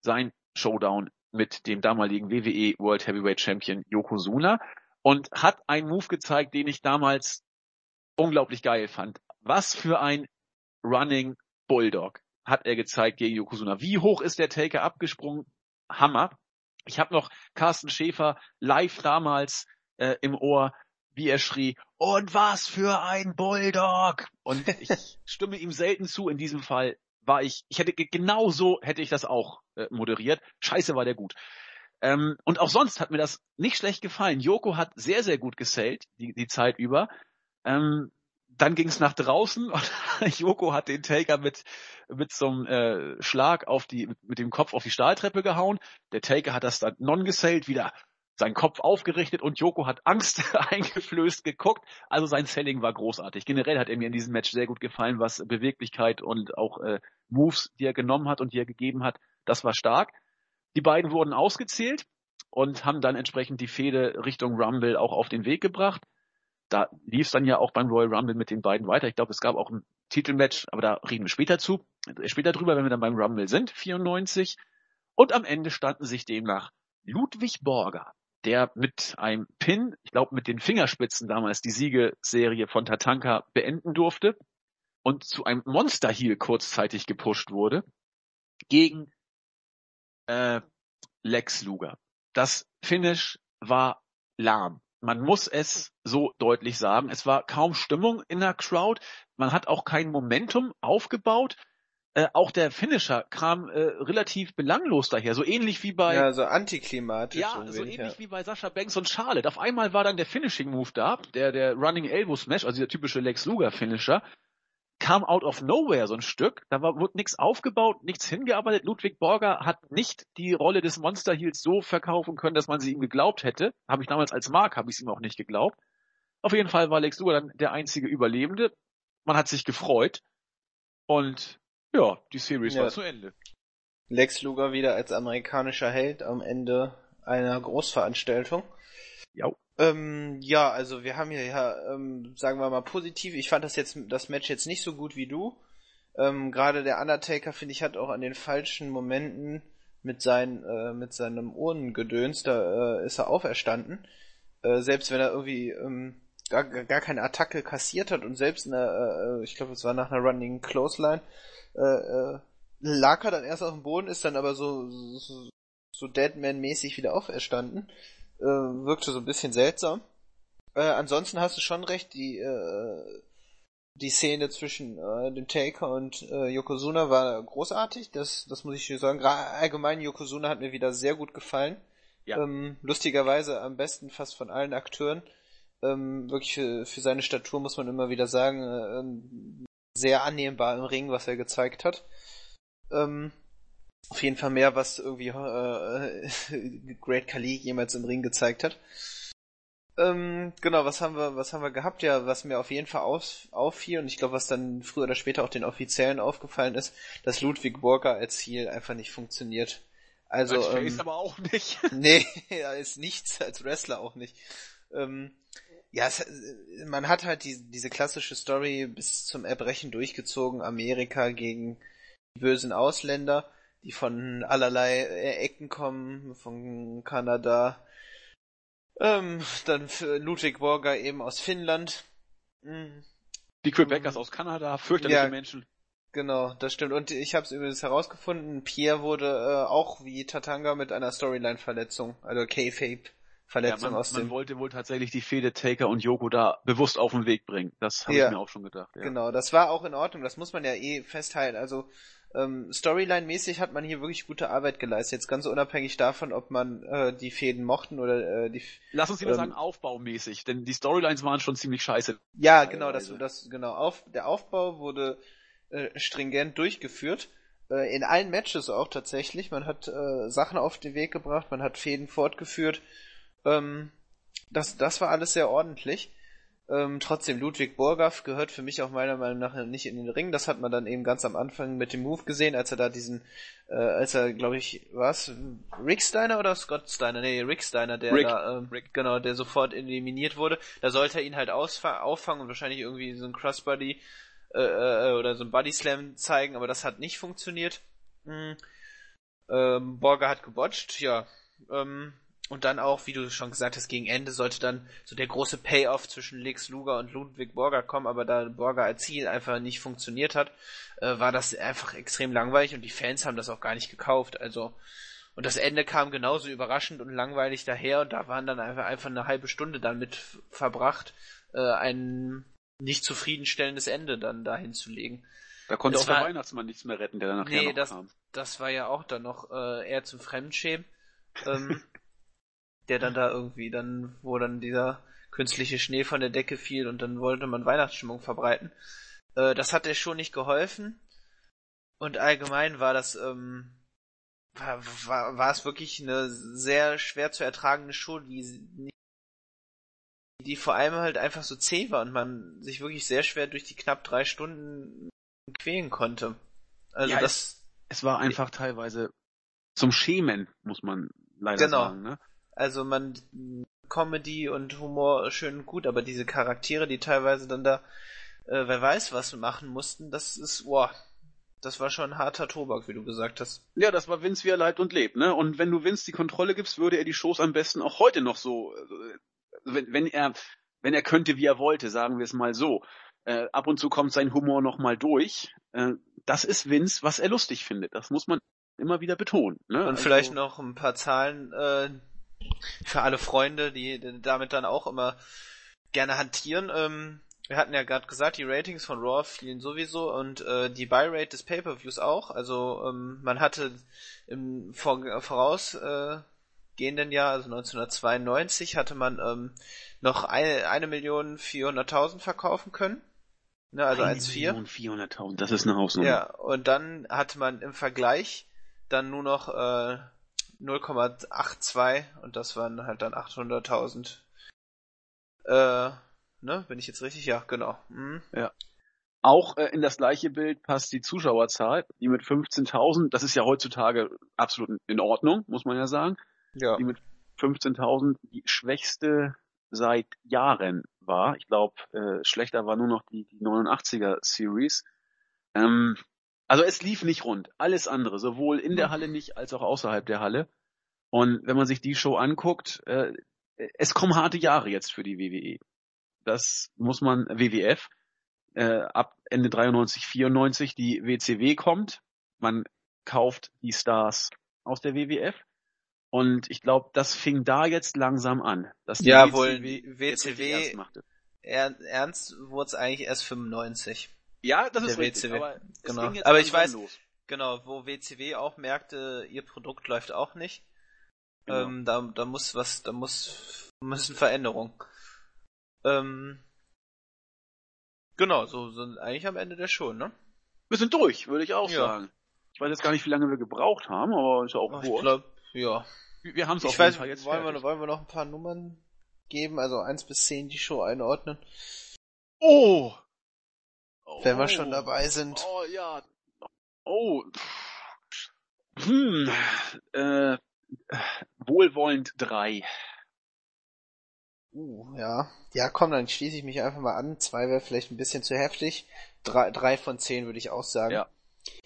sein Showdown mit dem damaligen WWE World Heavyweight Champion Yokozuna und hat einen Move gezeigt, den ich damals unglaublich geil fand. Was für ein Running Bulldog hat er gezeigt gegen Yokozuna. Wie hoch ist der Taker abgesprungen? Hammer. Ich habe noch Carsten Schäfer live damals äh, im Ohr, wie er schrie, und was für ein Bulldog! Und ich stimme ihm selten zu. In diesem Fall war ich, ich hätte genau so hätte ich das auch äh, moderiert. Scheiße war der gut. Ähm, und auch sonst hat mir das nicht schlecht gefallen. Joko hat sehr, sehr gut gesellt, die, die Zeit über. Ähm, dann ging es nach draußen und Joko hat den Taker mit mit so einem äh, Schlag auf die mit, mit dem Kopf auf die Stahltreppe gehauen. Der Taker hat das dann non-gesellt wieder seinen Kopf aufgerichtet und Joko hat Angst eingeflößt geguckt. Also sein Selling war großartig. Generell hat er mir in diesem Match sehr gut gefallen, was Beweglichkeit und auch äh, Moves, die er genommen hat und die er gegeben hat, das war stark. Die beiden wurden ausgezählt und haben dann entsprechend die Fehde Richtung Rumble auch auf den Weg gebracht. Da lief es dann ja auch beim Royal Rumble mit den beiden weiter. Ich glaube, es gab auch ein Titelmatch, aber da reden wir später zu, später drüber, wenn wir dann beim Rumble sind, 94. Und am Ende standen sich demnach Ludwig Borger, der mit einem Pin, ich glaube mit den Fingerspitzen damals die Siegeserie von Tatanka beenden durfte und zu einem Monster Heel kurzzeitig gepusht wurde, gegen äh, Lex Luger. Das Finish war lahm. Man muss es so deutlich sagen. Es war kaum Stimmung in der Crowd. Man hat auch kein Momentum aufgebaut. Äh, auch der Finisher kam äh, relativ belanglos daher, so ähnlich wie bei ja so antiklimatisch ja so ähnlich ja. wie bei Sascha Banks und Charlotte. Auf einmal war dann der Finishing Move da, der der Running Elbow Smash, also der typische Lex Luger Finisher, kam out of nowhere so ein Stück. Da war, wurde nichts aufgebaut, nichts hingearbeitet. Ludwig Borger hat nicht die Rolle des Monster Heels so verkaufen können, dass man sie ihm geglaubt hätte. Habe ich damals als Mark, habe ich es ihm auch nicht geglaubt. Auf jeden Fall war Lex Luger dann der einzige Überlebende. Man hat sich gefreut. Und ja, die Series ja. war zu Ende. Lex Luger wieder als amerikanischer Held am Ende einer Großveranstaltung. Ja. Ähm, ja, also wir haben hier ja, ähm, sagen wir mal positiv. Ich fand das jetzt das Match jetzt nicht so gut wie du. Ähm, Gerade der Undertaker finde ich hat auch an den falschen Momenten mit seinen äh, mit seinem Urnengedöns da äh, ist er auferstanden. Äh, selbst wenn er irgendwie ähm, gar, gar keine Attacke kassiert hat und selbst in der, äh, ich glaube es war nach einer Running Clothesline äh, äh, lag er dann erst auf dem Boden, ist dann aber so so, so Deadman-mäßig wieder auferstanden äh, wirkte so ein bisschen seltsam. Äh, ansonsten hast du schon recht, die, äh, die Szene zwischen äh, dem Taker und äh, Yokozuna war großartig, das, das muss ich dir sagen. Allgemein Yokozuna hat mir wieder sehr gut gefallen. Ja. Ähm, lustigerweise am besten fast von allen Akteuren. Ähm, wirklich für, für seine Statur muss man immer wieder sagen, äh, sehr annehmbar im Ring, was er gezeigt hat. Ähm, auf jeden Fall mehr, was irgendwie äh, Great Khali jemals im Ring gezeigt hat. Ähm, genau, was haben wir, was haben wir gehabt? Ja, was mir auf jeden Fall auf, auffiel und ich glaube, was dann früher oder später auch den Offiziellen aufgefallen ist, dass Ludwig Borger als Ziel einfach nicht funktioniert. Also, als Face ähm, aber auch nicht. nee, er ist nichts, als Wrestler auch nicht. Ähm, ja, es, man hat halt die, diese klassische Story bis zum Erbrechen durchgezogen, Amerika gegen die bösen Ausländer die von allerlei äh, Ecken kommen, von Kanada. Ähm, dann für Ludwig Borger eben aus Finnland. Mhm. Die Quebecers mhm. aus Kanada, fürchterliche ja, Menschen. Genau, das stimmt. Und ich habe es übrigens herausgefunden, Pierre wurde äh, auch wie Tatanga mit einer Storyline-Verletzung, also K-Fape. Verletzung ja, man, aus man dem. wollte wohl tatsächlich die Fehde Taker und Yoko da bewusst auf den Weg bringen. Das habe ja, ich mir auch schon gedacht. Ja. Genau, das war auch in Ordnung. Das muss man ja eh festhalten. Also ähm, Storyline-mäßig hat man hier wirklich gute Arbeit geleistet. Jetzt ganz unabhängig davon, ob man äh, die Fäden mochten oder äh, die. Lass uns lieber ähm, sagen aufbaumäßig, denn die Storylines waren schon ziemlich scheiße. Ja, genau, das, das genau. Auf, der Aufbau wurde äh, stringent durchgeführt. Äh, in allen Matches auch tatsächlich. Man hat äh, Sachen auf den Weg gebracht, man hat Fäden fortgeführt. Ähm, das, das war alles sehr ordentlich. Ähm, trotzdem, Ludwig Borgaff gehört für mich auch meiner Meinung nach nicht in den Ring. Das hat man dann eben ganz am Anfang mit dem Move gesehen, als er da diesen, äh, als er, glaube ich, was, Rick Steiner oder Scott Steiner? Nee, Rick Steiner, der Rick. da, ähm, Rick. genau, der sofort eliminiert wurde. Da sollte er ihn halt auffangen und wahrscheinlich irgendwie so ein Crossbody äh, äh, oder so ein Body Slam zeigen, aber das hat nicht funktioniert. Mhm. Ähm, Borger hat gebotcht, ja. Ähm, und dann auch, wie du schon gesagt hast, gegen Ende sollte dann so der große Payoff zwischen Lex Luger und Ludwig Borger kommen, aber da Borger als Ziel einfach nicht funktioniert hat, äh, war das einfach extrem langweilig und die Fans haben das auch gar nicht gekauft. Also und das Ende kam genauso überraschend und langweilig daher und da waren dann einfach, einfach eine halbe Stunde dann mit verbracht, äh, ein nicht zufriedenstellendes Ende dann dahin zu legen. Da konnte das auch war, der Weihnachtsmann nichts mehr retten, der dann nachher nee, noch das, kam. das war ja auch dann noch äh, eher zum Fremdschämen. ähm, der dann da irgendwie dann, wo dann dieser künstliche Schnee von der Decke fiel und dann wollte man Weihnachtsstimmung verbreiten. Äh, das hat der Show nicht geholfen. Und allgemein war das, ähm, war, war, war es wirklich eine sehr schwer zu ertragende Show, die, die vor allem halt einfach so zäh war und man sich wirklich sehr schwer durch die knapp drei Stunden quälen konnte. Also Ja, das, Es war einfach teilweise zum Schämen, muss man leider Genau. sagen. Ne? Also man, Comedy und Humor schön und gut, aber diese Charaktere, die teilweise dann da, äh, wer weiß was machen mussten, das ist, boah, das war schon harter Tobak, wie du gesagt hast. Ja, das war Vince, wie er lebt und lebt. Ne? Und wenn du Vince die Kontrolle gibst, würde er die Shows am besten auch heute noch so, äh, wenn, wenn er, wenn er könnte, wie er wollte, sagen wir es mal so. Äh, ab und zu kommt sein Humor noch mal durch. Äh, das ist Vince, was er lustig findet. Das muss man immer wieder betonen. Ne? Und Also- vielleicht noch ein paar Zahlen äh, für alle Freunde, die damit dann auch immer gerne hantieren. Ähm, wir hatten ja gerade gesagt, die Ratings von Raw fielen sowieso und äh, die Buy-Rate des Pay-Per-Views auch. Also ähm, man hatte im vor, vorausgehenden Jahr, also 1992, hatte man ähm, noch eine, eine Million 400.000 verkaufen können. Ne, also 1,4. 1,400.000, das ist eine Hausnummer. Ja, und dann hatte man im Vergleich dann nur noch äh, 0,82 und das waren halt dann 800.000. Äh, ne, bin ich jetzt richtig? Ja, genau. Mhm. Auch äh, in das gleiche Bild passt die Zuschauerzahl, die mit 15.000, das ist ja heutzutage absolut in Ordnung, muss man ja sagen, Ja. die mit 15.000 die schwächste seit Jahren war. Ich glaube, äh, schlechter war nur noch die, die 89er Series. Ähm, also es lief nicht rund, alles andere, sowohl in der Halle nicht als auch außerhalb der Halle. Und wenn man sich die Show anguckt, äh, es kommen harte Jahre jetzt für die WWE. Das muss man, WWF, äh, ab Ende 93, 94 die WCW kommt. Man kauft die Stars aus der WWF. Und ich glaube, das fing da jetzt langsam an. Dass die Ja, wohl, jetzt richtig WCW, ernst machte. er, ernst wurde es eigentlich erst 95. Ja, das ist richtig. WCW. Aber, Genau. Aber ich weiß- Los. Genau, wo WCW auch merkte, ihr Produkt läuft auch nicht. Genau. Ähm, da, da muss was, da muss, müssen Veränderungen. Ähm, genau, so sind eigentlich am Ende der Show, ne? Wir sind durch, würde ich auch Ja. sagen. Ich weiß jetzt gar nicht, wie lange wir gebraucht haben, aber ist ja auch Ich wurscht. glaube, ja. Wir haben es auf Ich jeden weiß, Fall jetzt wollen fertig. wir, wollen wir noch ein paar Nummern geben, also eins bis zehn die Show einordnen, Oh! Wenn wir Oh. schon dabei sind. Oh ja. Oh. Hm. Äh, wohlwollend drei. Uh, ja. Ja, komm, dann schließe ich mich einfach mal an. Zwei wäre vielleicht ein bisschen zu heftig. Drei, drei von zehn würde ich auch sagen. Ja.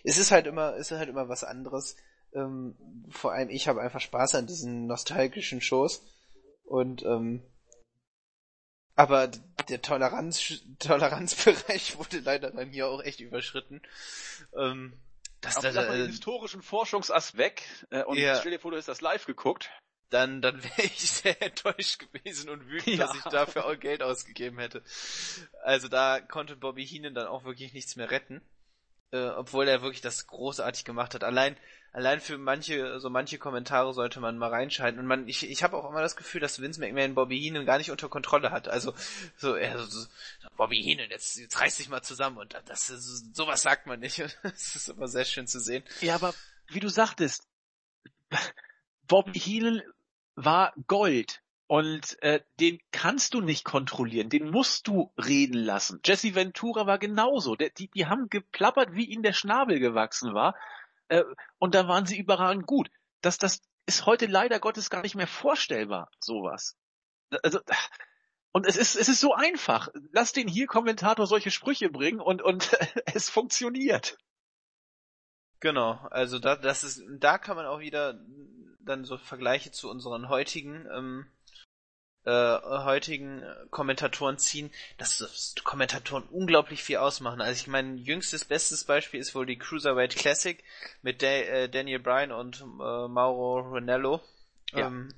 Es ist halt immer, es ist halt immer was anderes. Ähm, vor allem ich habe einfach Spaß an diesen nostalgischen Shows. Und ähm, aber der Toleranz, Toleranzbereich wurde leider dann hier auch echt überschritten. Ähm, das, das, mal den historischen Forschungsass weg äh, und Ja. stell dir vor, du hast das live geguckt. dann, dann wäre ich sehr enttäuscht gewesen und wütend, Ja. dass ich dafür auch Geld ausgegeben hätte. Also da konnte Bobby Heenan dann auch wirklich nichts mehr retten. Äh, obwohl er wirklich das großartig gemacht hat. Allein, allein für manche, so manche Kommentare sollte man mal reinschalten. Und man, ich, ich habe auch immer das Gefühl, dass Vince McMahon Bobby Heenan gar nicht unter Kontrolle hat. Also, so, er, so, Bobby Heenan, jetzt, jetzt reiß dich mal zusammen und das, ist- sowas sagt man nicht. Das ist immer sehr schön zu sehen. Ja, aber wie du sagtest, Bobby Heenan war Gold. Und äh, den kannst du nicht kontrollieren, den musst du reden lassen. Jesse Ventura war genauso. Der, die, die haben geplappert, wie ihnen der Schnabel gewachsen war. Äh, und da waren sie überragend gut. Das, das ist heute leider Gottes gar nicht mehr vorstellbar, sowas. Also, und es ist, es ist so einfach. Lass den hier Kommentator solche Sprüche bringen und, und es funktioniert. Genau, also da, das ist, da kann man auch wieder dann so Vergleiche zu unseren heutigen, ähm, äh, heutigen Kommentatoren ziehen, dass das Kommentatoren unglaublich viel ausmachen. Also ich meine, jüngstes bestes Beispiel ist wohl die Cruiserweight Classic mit da äh, Daniel Bryan und äh, Mauro Ranello. Ja. Ähm,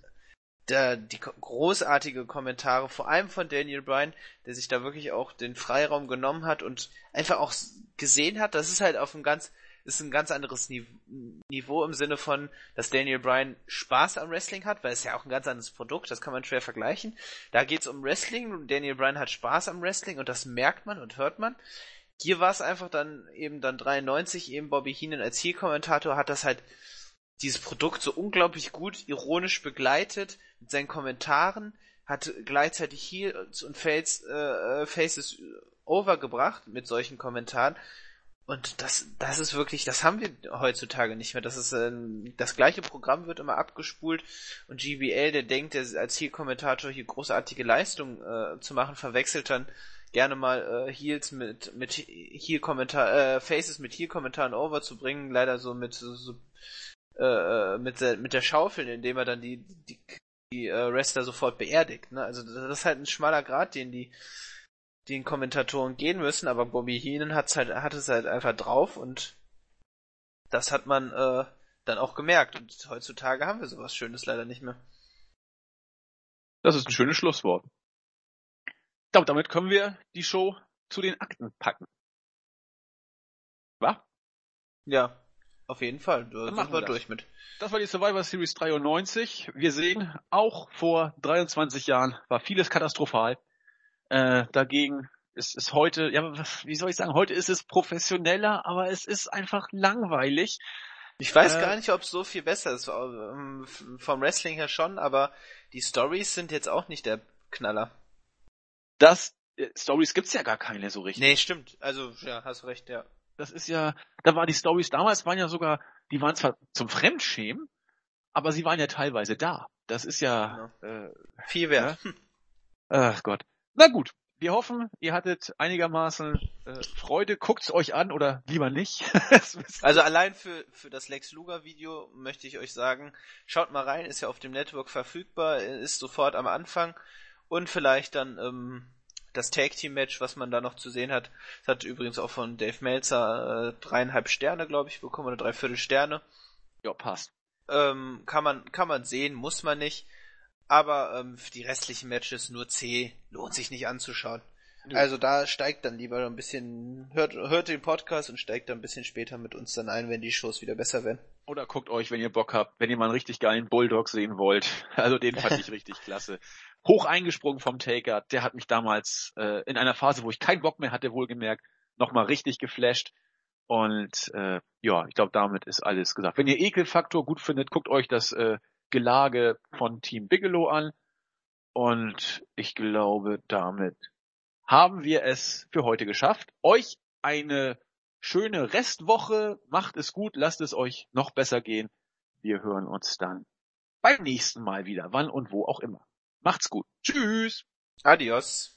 da, die ko- großartige Kommentare, vor allem von Daniel Bryan, der sich da wirklich auch den Freiraum genommen hat und einfach auch gesehen hat, das ist halt auf einem ganz ist ein ganz anderes Niveau im Sinne von, dass Daniel Bryan Spaß am Wrestling hat, weil es ja auch ein ganz anderes Produkt, das kann man schwer vergleichen. Da geht's um Wrestling, Daniel Bryan hat Spaß am Wrestling und das merkt man und hört man. Hier war es einfach dann eben dann 93, eben Bobby Heenan als Heel-Kommentator hat das halt dieses Produkt so unglaublich gut ironisch begleitet mit seinen Kommentaren, hat gleichzeitig Heels und Faces, äh, Faces overgebracht mit solchen Kommentaren und das, das ist wirklich, das haben wir heutzutage nicht mehr. Das ist äh, das gleiche Programm wird immer abgespult und GBL, der denkt, der als Heel-Kommentator hier großartige Leistungen äh, zu machen, verwechselt dann gerne mal äh, Heels mit mit Heel-Kommentar, äh, Faces mit Heel-Kommentaren overzubringen, leider so mit so, so äh, äh, mit der mit der Schaufel, indem er dann die die, die äh, Wrestler sofort beerdigt. Ne? Also das ist halt ein schmaler Grad, den die den Kommentatoren gehen müssen, aber Bobby Heenan hat's halt, hat es halt einfach drauf und das hat man äh, dann auch gemerkt. Und heutzutage haben wir sowas Schönes leider nicht mehr. Das ist ein schönes Schlusswort. Und damit können wir die Show zu den Akten packen. Was? Ja, auf jeden Fall. Da sind wir, wir durch mit. Das war die Survivor Series 93. Wir sehen, auch vor 23 Jahren war vieles katastrophal. Äh, dagegen ist es heute, ja, wie soll ich sagen, heute ist es professioneller, aber es ist einfach langweilig. Ich weiß äh, gar nicht, ob es so viel besser ist. Ähm, vom Wrestling her schon, aber die Stories sind jetzt auch nicht der Knaller. Das, äh, Stories gibt's ja gar keine so richtig. Nee, stimmt. Also, ja, hast recht, ja. Das ist ja, da war die Stories damals waren ja sogar, die waren zwar zum Fremdschämen, aber sie waren ja teilweise da. Das ist ja, genau. äh, viel wert. Ja? Ach Gott. Na gut, wir hoffen, ihr hattet einigermaßen äh, Freude. Guckt's euch an oder lieber nicht. also allein für, für das Lex Luger Video möchte ich euch sagen, schaut mal rein, ist ja auf dem Network verfügbar, ist sofort am Anfang und vielleicht dann ähm, das Tag Team Match, was man da noch zu sehen hat. Das hat übrigens auch von Dave Meltzer äh, dreieinhalb Sterne, glaube ich, bekommen oder dreiviertel Sterne. Ja, passt. Ähm, kann man kann man sehen, muss man nicht. Aber ähm, die restlichen Matches nur C lohnt sich nicht anzuschauen. Ja. Also da steigt dann lieber ein bisschen, hört, hört den Podcast und steigt dann ein bisschen später mit uns dann ein, wenn die Shows wieder besser werden. Oder guckt euch, wenn ihr Bock habt, wenn ihr mal einen richtig geilen Bulldog sehen wollt. Also den fand ich richtig klasse. Hoch eingesprungen vom Taker, der hat mich damals äh, in einer Phase, wo ich keinen Bock mehr hatte, wohlgemerkt, nochmal richtig geflasht. Und äh, ja, ich glaube, damit ist alles gesagt. Wenn ihr Ekelfaktor gut findet, guckt euch das äh, Gelage von Team Bigelow an. Und ich glaube, damit haben wir es für heute geschafft. Euch eine schöne Restwoche. Macht es gut. Lasst es euch noch besser gehen. Wir hören uns dann beim nächsten Mal wieder. Wann und wo auch immer. Macht's gut. Tschüss. Adios.